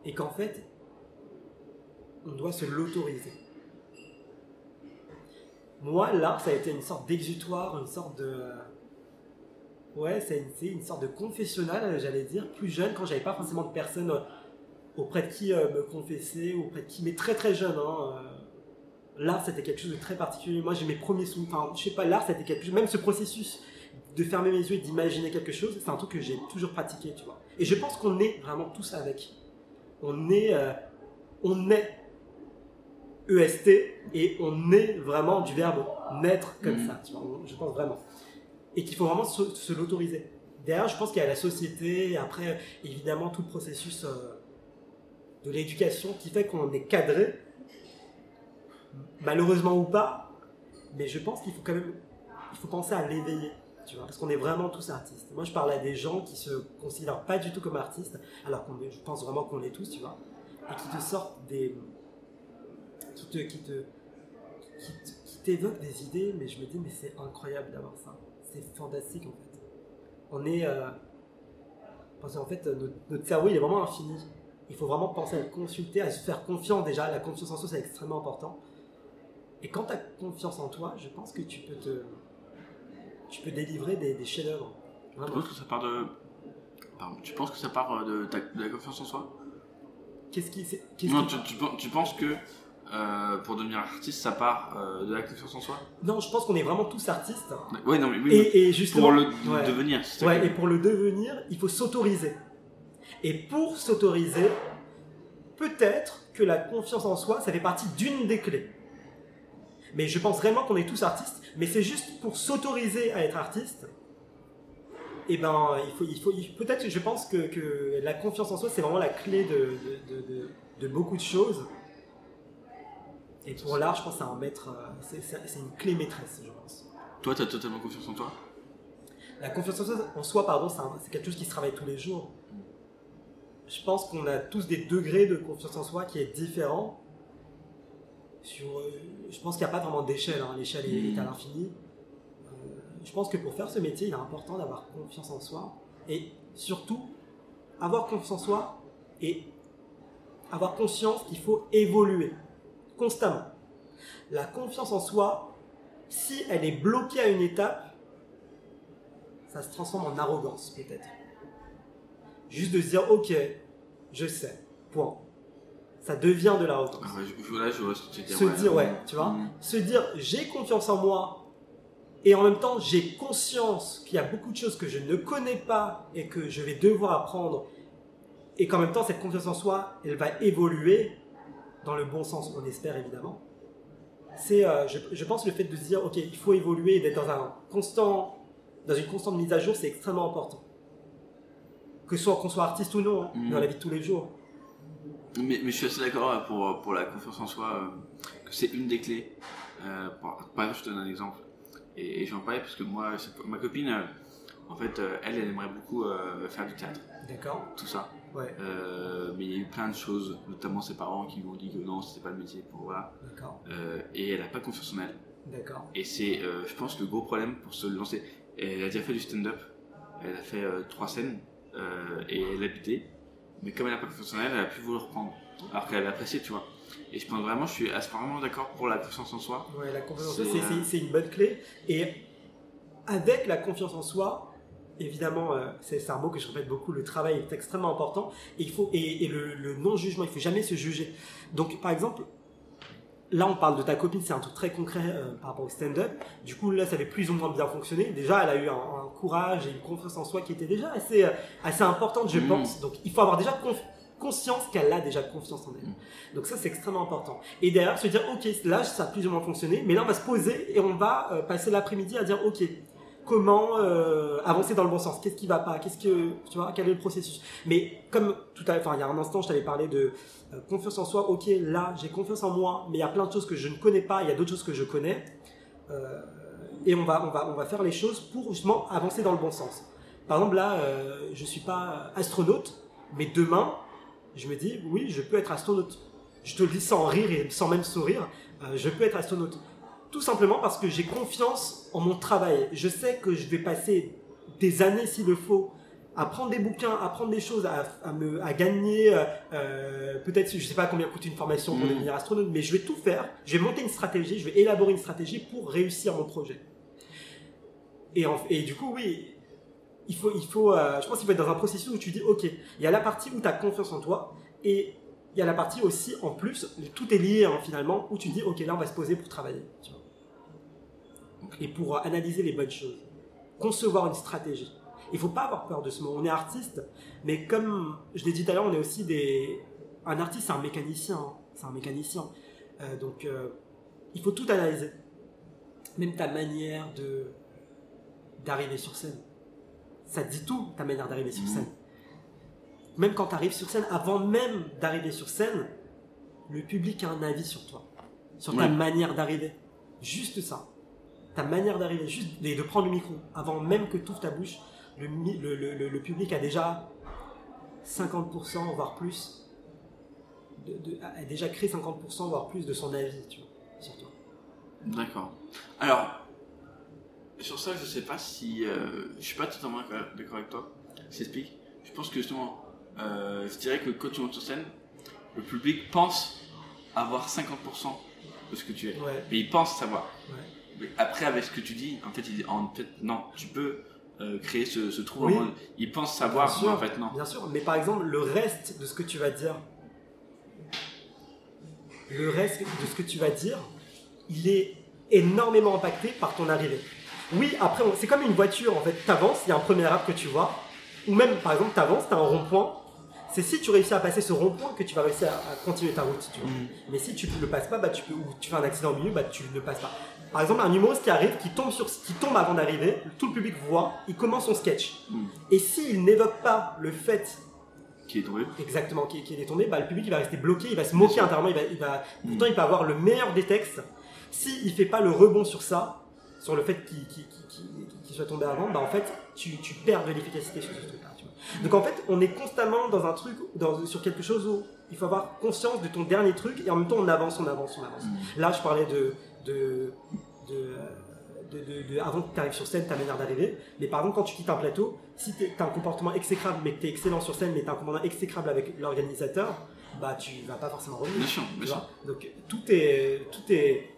Et qu'en fait, on doit se l'autoriser. Moi, l'art, ça a été une sorte d'exutoire, une sorte de. Ouais, c'est une, une sorte de confessionnal, j'allais dire, plus jeune, quand j'avais pas forcément de personnes euh, auprès de qui euh, me confesser, auprès de qui. Mais très très jeune, hein. euh, L'art, c'était quelque chose de très particulier. Moi, j'ai mes premiers sous. Enfin, je sais pas, l'art, c'était quelque chose. Même ce processus de fermer mes yeux et d'imaginer quelque chose, c'est un truc que j'ai toujours pratiqué, tu vois. Et je pense qu'on est vraiment tous avec. On est. euh, on est EST et on est vraiment du verbe naître comme Mhm. ça, tu vois. On- Je pense vraiment. Et qu'il faut vraiment se, se l'autoriser. Derrière, je pense qu'il y a la société, après, évidemment, tout le processus euh, de l'éducation qui fait qu'on est cadré, malheureusement ou pas, mais je pense qu'il faut quand même, il faut penser à l'éveiller, parce qu'on est vraiment tous artistes. Moi, je parle à des gens qui se considèrent pas du tout comme artistes, alors qu'on, je pense vraiment qu'on est tous, tu vois, et qui te sortent des, qui te, qui te, t'évoquent des idées, mais je me dis, mais c'est incroyable d'avoir ça, c'est fantastique en fait. On est, euh, parce qu'en fait, notre, notre cerveau, il est vraiment infini. Il faut vraiment penser à le consulter, à se faire confiance déjà. La confiance en soi, c'est extrêmement important. Et quand tu as confiance en toi, je pense que tu peux te, tu peux délivrer des, des chefs-d'œuvre. Tu penses que ça part de. Pardon, tu penses que ça part euh, de, ta- de la confiance en soi? Qu'est-ce qui, c'est- qu'est-ce Non, qui- tu, tu, pen- tu penses que euh, pour devenir artiste, ça part euh, de la confiance en soi? Non, je pense qu'on est vraiment tous artistes. Ouais, non, mais oui. Et, et justement, pour le ouais. devenir, c'est Ouais, et pour le devenir, il faut s'autoriser. Et pour s'autoriser, peut-être que la confiance en soi, ça fait partie d'une des clés. Mais je pense vraiment qu'on est tous artistes, mais c'est juste pour s'autoriser à être artiste. Et ben, il faut, il faut, il- peut-être, je pense que, que la confiance en soi, c'est vraiment la clé de, de, de- de- de beaucoup de choses. Et pour l'art, je pense que c'est c'est- c'est une clé maîtresse, je pense. Toi, t'as totalement confiance en toi? La confiance en soi, en soi, pardon, c'est un- c'est quelque chose qui se travaille tous les jours. Je pense qu'on a tous des degrés de confiance en soi qui est différent. Sur, euh, je pense qu'il n'y a pas vraiment d'échelle, hein, l'échelle est, est à l'infini. Euh, je pense que pour faire ce métier, il est important d'avoir confiance en soi et surtout avoir confiance en soi et avoir conscience qu'il faut évoluer constamment. La confiance en soi, si elle est bloquée à une étape, ça se transforme en arrogance peut-être. Juste de se dire ok, je sais, point. Ça devient de l'arrogance. Ah ouais, je, je- là, je vois ce que tu dire. Se dire ouais, tu vois, Mm. se dire j'ai confiance en moi et en même temps j'ai conscience qu'il y a beaucoup de choses que je ne connais pas et que je vais devoir apprendre et qu'en même temps cette confiance en soi elle va évoluer dans le bon sens, on espère évidemment. C'est, euh, je, je pense, le fait de se dire ok, il faut évoluer et d'être dans un constant dans une constante mise à jour, c'est extrêmement important. Que ce soit qu'on soit artiste ou non, hein, Mhm. dans la vie de tous les jours. Mais, mais je suis assez d'accord euh, pour, pour la confiance en soi, euh, que c'est une des clés. Euh, par, exemple, je te donne un exemple. Et, et j'en parlais parce que moi, ma copine, euh, en fait, euh, elle, elle aimerait beaucoup euh, faire du théâtre. D'accord. Tout ça. Ouais. Euh, mais il y a eu plein de choses, notamment ses parents qui lui ont dit que non, c'était pas le métier pour voilà. D'accord. Euh, et elle a pas confiance en elle. D'accord. Et c'est, euh, je pense, le gros problème pour se lancer. Elle a déjà fait du stand-up. Elle a fait euh, trois scènes euh, et elle habitait. Mais comme elle n'a pas confiance en elle, a pu vouloir reprendre. Alors qu'elle apprécié, tu vois. Et je pense vraiment, je suis moment d'accord pour la confiance en soi. Ouais, la confiance en soi, c'est- euh, c'est une bonne clé. Et avec la confiance en soi, évidemment, euh, c'est un mot que je répète beaucoup, le travail est extrêmement important. Et, il faut, et, et le, le non-jugement, il faut jamais se juger. Donc, par exemple, là, on parle de ta copine, c'est un truc très concret euh, par rapport au stand-up. Du coup, là, ça avait plus ou moins bien fonctionné. Déjà, elle a eu un, un courage et une confiance en soi qui était déjà assez, euh, assez importante, je Mhm. pense. Donc, il faut avoir déjà conscience qu'elle a déjà confiance en elle. Donc ça, c'est extrêmement important. Et derrière, se dire, ok, là, ça a plus ou moins fonctionné, mais là, on va se poser et on va euh, passer l'après-midi à dire, ok, comment euh, avancer dans le bon sens Qu'est-ce qui va pas? Qu'est-ce que tu vois Quel est le processus? Mais comme tout à, enfin, il y a un instant, je t'avais parlé de euh, confiance en soi. Ok, là, j'ai confiance en moi, mais il y a plein de choses que je ne connais pas. Il y a d'autres choses que je connais. Euh, et on va, on va, on va faire les choses pour justement avancer dans le bon sens. Par exemple, là, je suis pas astronaute, mais demain, je me dis, oui, je peux être astronaute. Je te le dis sans rire et sans même sourire, je peux être astronaute. Tout simplement parce que j'ai confiance en mon travail. Je sais que je vais passer des années, s'il le faut, à prendre des bouquins, à prendre des choses, à, à me, à gagner. euh, euh, Peut-être, je sais pas combien coûte une formation pour Mm. devenir astronaute, mais je vais tout faire. Je vais monter une stratégie, je vais élaborer une stratégie pour réussir mon projet. Et, en- et du coup, oui, il faut, il faut, euh, je pense qu'il faut être dans un processus où tu dis, ok, il y a la partie où tu as confiance en toi, et il y a la partie aussi, en plus, tout est lié hein, finalement, où tu dis, ok, là on va se poser pour travailler. tu vois. Et pour euh, analyser les bonnes choses. Concevoir une stratégie. Il faut pas avoir peur de ce mot. On est artiste, mais comme je l'ai dit tout à l'heure, on est aussi des. Un artiste, c'est un mécanicien. hein. C'est un mécanicien. Euh, donc, euh, il faut tout analyser. Même ta manière de d'arriver sur scène. Ça te dit tout, ta manière d'arriver sur scène. Même quand tu arrives sur scène, avant même d'arriver sur scène, le public a un avis sur toi, sur ta Ouais. manière d'arriver. Juste ça. Ta manière d'arriver, juste de prendre le micro. Avant même que tu ouvres ta bouche, le, le, le- le- public a déjà 50%, voire plus, de- de- a déjà créé 50%, voire plus de son avis tu vois, sur toi. D'accord. Alors, sur ça, je sais pas si. euh, je suis pas totalement d'accord avec toi. Je t'explique. Je pense que justement, euh, je dirais que quand tu montes sur scène, le public pense avoir 50% de ce que tu es. Ouais. Mais il pense savoir. Ouais. Après, avec ce que tu dis, en fait, il dit, en fait, non, tu peux euh, créer ce, ce trou. Oui. il pense savoir, Bien mais sûr, en fait, non. Bien sûr, mais par exemple, le reste de ce que tu vas dire, le reste de ce que tu vas dire, il est énormément impacté par ton arrivée. Oui, après, c'est comme une voiture, en fait, t'avances, il y a un premier arbre que tu vois, ou même, par exemple, t'avances, t'as un rond-point, c'est si tu réussis à passer ce rond-point que tu vas réussir à, à continuer ta route, tu vois. Mais si tu ne le passes pas, bah, tu peux, ou tu fais un accident au milieu, bah, tu ne le passes pas. Par exemple, un humoriste qui arrive, qui tombe, sur, qui tombe avant d'arriver, tout le public voit, il commence son sketch. Et s'il n'évoque pas le fait Qui est tombé. exactement qu'il est tombé, bah, le public il va rester bloqué, il va se moquer intérieurement, il va, il va, pourtant il peut avoir le meilleur des textes. S'il ne fait pas le rebond sur ça, sur le fait qu'il soit tombé avant, bah, en fait tu, tu perds de l'efficacité sur ce truc-là. vois. Donc en fait, on est constamment dans un truc, dans, sur quelque chose où il faut avoir conscience de ton dernier truc et en même temps on avance, on avance, on avance. Là, je parlais de, de, de, de- de- de- avant que tu arrives sur scène, ta manière d'arriver. Mais par exemple, quand tu quittes un plateau, si tu as un comportement exécrable, mais que tu es excellent sur scène, mais tu as un comportement exécrable avec l'organisateur, bah tu vas pas forcément revenir. Bien sûr, tu bien vois? Donc tout est, tout est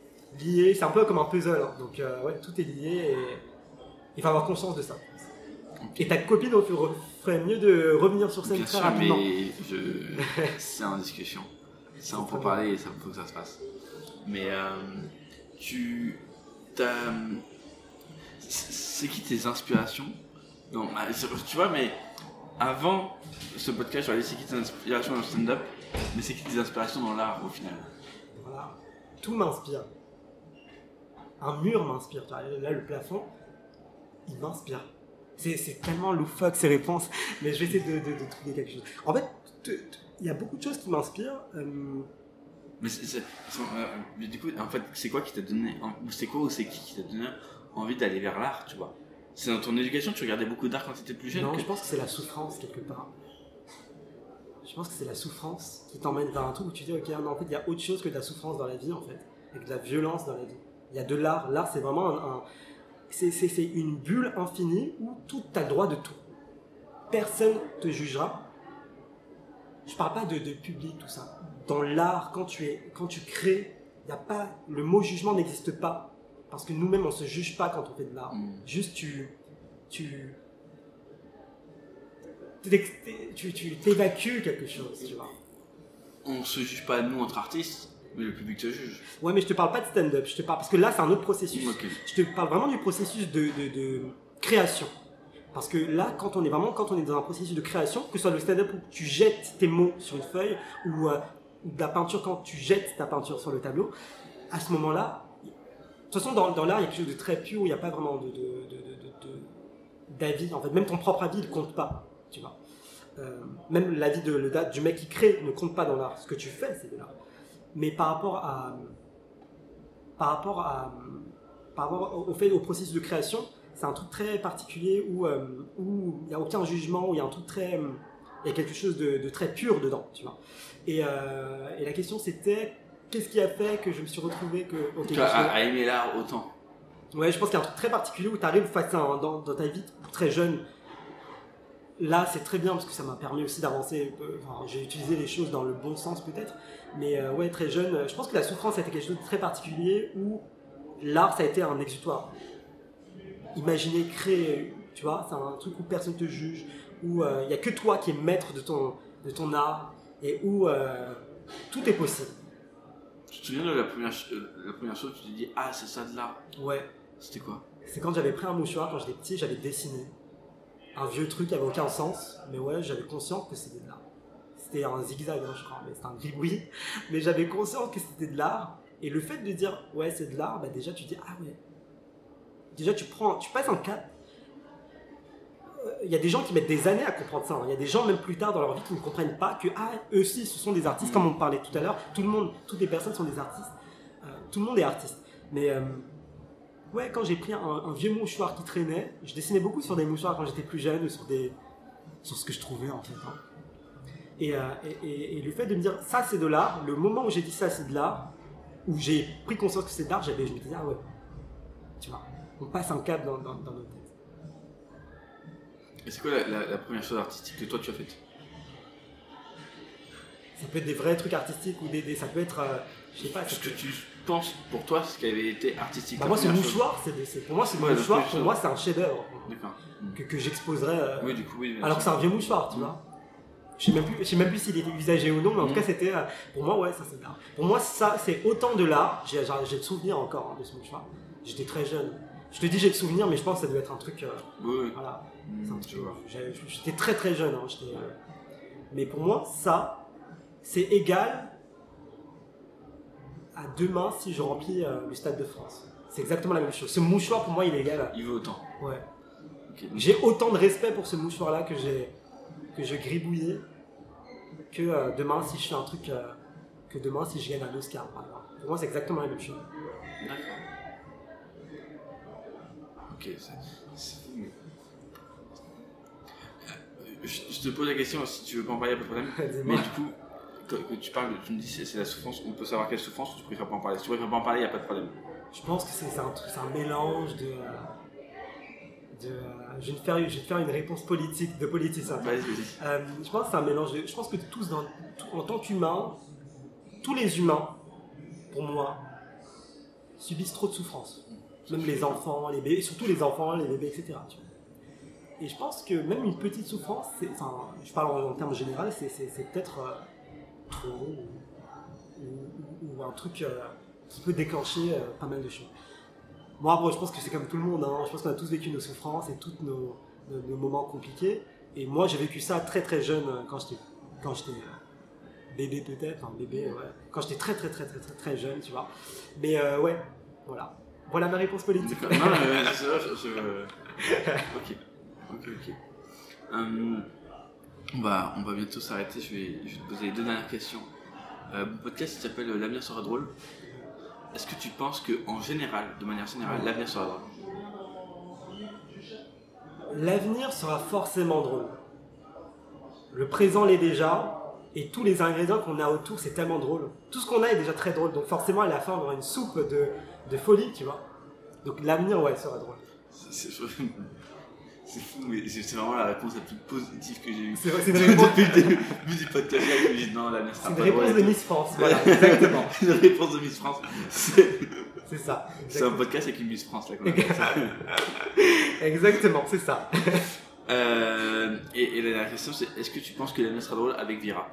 lié, c'est un peu comme un puzzle. hein. Donc euh, ouais, tout est lié et il faut avoir conscience de ça. Et ta copine ferait- ferait mieux de revenir sur scène Bien très sûr, rapidement. mais je... <laughs> c'est en discussion. Ça, on peut parler et ça faut que ça se passe. Mais euh, tu. C'est qui tes inspirations? Non, ah, tu vois, mais avant ce podcast, j'aurais dit c'est qui tes inspirations dans le stand-up, mais c'est qui tes inspirations dans l'art au final? Voilà. Tout m'inspire. Un mur m'inspire. Là, le plafond, il m'inspire. C'est tellement loufoque ces réponses, mais je vais essayer de, de- trouver quelque chose. En fait, il y a beaucoup de choses qui m'inspirent. euh, Mais euh, mais du coup, en fait, c'est quoi qui t'a donné, ou c'est quoi ou c'est qui qui t'a donné envie d'aller vers l'art, tu vois? C'est dans ton éducation, tu regardais beaucoup d'art quand tu étais plus jeune non, que- je pense que c'est la souffrance quelque part. Je pense que c'est la souffrance qui t'emmène vers un truc où tu dis, ok, non, en fait, il y a autre chose que de la souffrance dans la vie, en fait, et de la violence dans la vie. Il y a de l'art. L'art, c'est vraiment un. un- c'est, une bulle infinie où tout as le droit de tout. Personne te jugera. Je parle pas de, de public, tout ça. Dans l'art, quand tu, es, quand tu crées, y a pas, le mot jugement n'existe pas. Parce que nous-mêmes, on se juge pas quand on fait de l'art. Juste, tu, tu, tu, tu t'évacues quelque chose, tu vois. on se juge pas nous entre artistes, Mais le public te juge. Ouais, mais je te parle pas de stand-up. Je te parle parce que là, c'est un autre processus. Ok. Je te parle vraiment du processus de, de- de création. Parce que là, quand on est vraiment, quand on est dans un processus de création, que ce soit le stand-up où tu jettes tes mots sur une feuille ou euh, de la peinture quand tu jettes ta peinture sur le tableau, à ce moment-là, de toute façon, dans, l'art, il y a quelque chose de très pur, où il n'y a pas vraiment de, d'avis. En fait, même ton propre avis, il compte pas. Tu vois. Euh, même l'avis du mec qui crée ne compte pas dans l'art. Ce que tu fais, c'est de l'art. Mais par rapport à, par rapport à, par rapport au, fait, au processus de création, c'est un truc très particulier où euh, il n'y a aucun jugement, où il y a un truc très, il y a quelque chose de, de très pur dedans, tu vois. Et, euh, et la question c'était, qu'est-ce qui a fait que je me suis retrouvé que, ok, Tu je- à, à aimer l'art autant? Ouais, je pense qu'il y a un truc très particulier où tu arrives face à un, dans, dans ta vie très jeune. Là, c'est très bien parce que ça m'a permis aussi d'avancer. euh, enfin, J'ai utilisé les choses dans le bon sens peut-être. Mais euh, ouais, très jeune, je pense que la souffrance a été quelque chose de très particulier où l'art, ça a été un exutoire. Imaginer, créer, tu vois, c'est un truc où personne te juge, où euh, il n'y a que toi qui es maître de ton, de ton art et où euh, tout est possible. Tu te souviens de la première, euh, la première chose où tu t'es dit Ah, c'est ça de l'art Ouais. C'était quoi? C'est quand j'avais pris un mouchoir, quand j'étais petit, j'avais dessiné. Un vieux truc qui avait aucun sens, mais ouais, j'avais conscience que c'était de l'art. C'était un zigzag, hein, je crois, mais c'était un gribouillis. <laughs> Mais j'avais conscience que c'était de l'art. Et le fait de dire, ouais, c'est de l'art, bah déjà tu dis, ah ouais. Déjà tu prends, tu passes un cap. Il y a des gens qui mettent des années à comprendre ça. hein. Il y a des gens, même plus tard dans leur vie, qui ne comprennent pas que, ah, eux aussi, ce sont des artistes, comme on parlait tout à l'heure. Tout le monde, toutes les personnes sont des artistes. Euh, tout le monde est artiste. Mais euh, Ouais, quand j'ai pris un, vieux mouchoir qui traînait, je dessinais beaucoup sur des mouchoirs quand j'étais plus jeune, sur, des, sur ce que je trouvais en fait. hein. Et, euh, et- le fait de me dire ça c'est de l'art, le moment où j'ai dit ça c'est de l'art, où j'ai pris conscience que c'est de l'art, je me disais ah ouais, tu vois, on passe un cap dans, dans, dans. Et c'est quoi la, la- la première chose artistique que toi tu as faite Ça peut être des vrais trucs artistiques ou des, des- ça peut être, euh, je sais pas. Ce que tu penses pour toi, ce qui avait été artistique Bah moi mouchoir, c'est, c'est- pour moi ce Ouais, la mouchoir, pour moi c'est un chef-d'œuvre que, que j'exposerais. euh, Oui, du coup, oui. Alors que c'est un vieux mouchoir, tu vois. Je sais même plus, je sais même plus s'il était usagé ou non, mais en tout cas c'était, euh, pour moi ouais, ça c'est. Pour moi ça c'est autant de l'art. J'ai le souvenir encore hein, de ce mouchoir. J'étais très jeune. Je te dis j'ai le souvenir, mais je pense que ça doit être un truc. euh, Oui, oui. Voilà. Mm, J'étais très très jeune. hein, euh, Mais pour moi ça, c'est égal à demain si je remplis euh, le stade de France. C'est exactement la même chose. Ce mouchoir pour moi il est égal. à- Il veut autant. Ouais. J'ai autant de respect pour ce mouchoir-là que j'ai que je gribouillais que euh, demain si je fais un truc que demain si je gagne un Oscar. Pour moi, c'est exactement la même chose. D'accord. Ok, Euh, Je, je te pose la question, si tu veux pas en parler, pas de problème. <laughs> Mais du coup, que, tu parles, tu me dis c'est c'est la souffrance, on peut savoir quelle souffrance ou tu préfères pas en parler. Si tu préfères pas en parler, il a pas de problème. Je pense que c'est un, mélange de. de je, vais te faire, je vais te faire une réponse politique, de politicien. Vas-y, vas-y. Euh, je pense que c'est un mélange de. Je pense que tous, dans, en tant qu'humains, tous les humains, pour moi, subissent trop de souffrance. Même les enfants, les bébés, surtout les enfants, les bébés, etc. tu vois. Et je pense que même une petite souffrance, enfin, je parle en, en termes généraux, c'est, peut-être euh, trop ou, ou- ou un truc euh, qui peut déclencher euh, pas mal de choses. Moi, bon, je pense que c'est comme tout le monde. hein. Je pense qu'on a tous vécu nos souffrances et tous nos, nos- nos moments compliqués. Et moi, j'ai vécu ça très très jeune quand j'étais bébé peut-être, enfin bébé, ouais. Quand j'étais très très très très très très jeune, tu vois. Mais ouais, voilà. Voilà ma réponse politique. Non, c'est vrai, je, je- Ok. Ok, ok. Hum, on, va, on va bientôt s'arrêter. Je vais, je vais te poser les deux dernières questions. Euh, mon podcast s'appelle euh, L'avenir sera drôle. Est-ce que tu penses que en général, de manière générale, l'avenir sera drôle? L'avenir sera forcément drôle. Le présent l'est déjà, et tous les ingrédients qu'on a autour, c'est tellement drôle. Tout ce qu'on a est déjà très drôle, donc forcément à la fin, on aura une soupe de, de folie, tu vois. Donc l'avenir, ouais, sera drôle. C'est <laughs> fou, mais c'est vraiment la réponse la plus positive que j'ai eue. C'est vrai, c'est <laughs> une réponse- Depuis le début du podcast, je me dis non, l'avenir sera C'est une réponse drôle de. Miss France, <laughs> voilà, exactement. une réponse de Miss France. C'est ça. c'est un podcast avec une Miss France là. Exactement, c'est ça. Euh, et, et la dernière question, c'est est-ce que tu penses que l'avenir sera drôle avec Vira?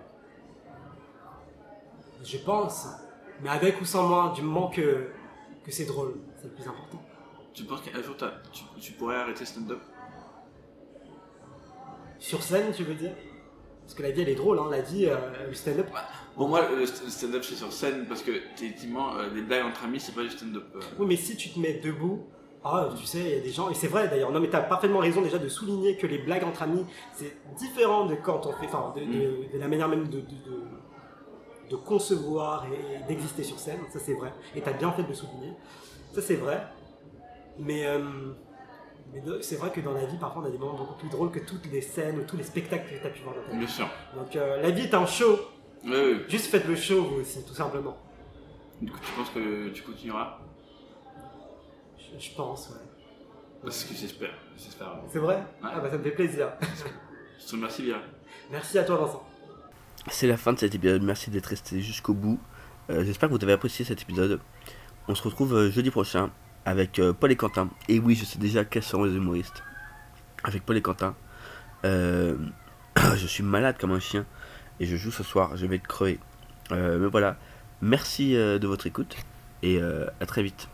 Je pense. Mais avec ou sans moi, du moment que, que c'est drôle, c'est le plus important. Tu penses qu'un jour tu, tu pourrais arrêter stand-up? Sur scène, tu veux dire? Parce que la vie, elle est drôle, hein, la vie, euh, le stand-up. Pour moi, le st- le stand-up c'est sur scène parce que effectivement, euh, des blagues entre amis c'est pas du stand-up. euh. Oui, mais si tu te mets debout, ah, tu sais, il y a des gens, et c'est vrai d'ailleurs, non mais t'as parfaitement raison déjà de souligner que les blagues entre amis, c'est différent de quand on fait, enfin, de, de- de la manière même de, de, concevoir et d'exister sur scène, ça c'est vrai, et t'as bien fait de le souligner, ça c'est vrai, mais, euh, mais c'est vrai que dans la vie, parfois on a des moments beaucoup plus drôles que toutes les scènes ou tous les spectacles que t'as pu voir dans ta vie. Bien sûr. Donc euh, la vie est un show, Oui, oui. juste faites le show vous aussi, tout simplement. Du coup, tu penses que tu continueras? Je, je pense, ouais. Parce que j'espère. J'espère. C'est vrai? Ouais. Ah bah ça me fait plaisir. Je te remercie bien. Merci à toi Vincent. C'est la fin de cet épisode. Merci d'être resté jusqu'au bout. Euh, J'espère que vous avez apprécié cet épisode. On se retrouve euh, jeudi prochain avec euh, Paul et Quentin. Et oui, je sais déjà quels seront les humoristes. Avec Paul et Quentin. <clears throat> Je suis malade comme un chien. Et je joue ce soir. Je vais être crevé. Mais voilà. Merci de votre écoute. Et à très vite.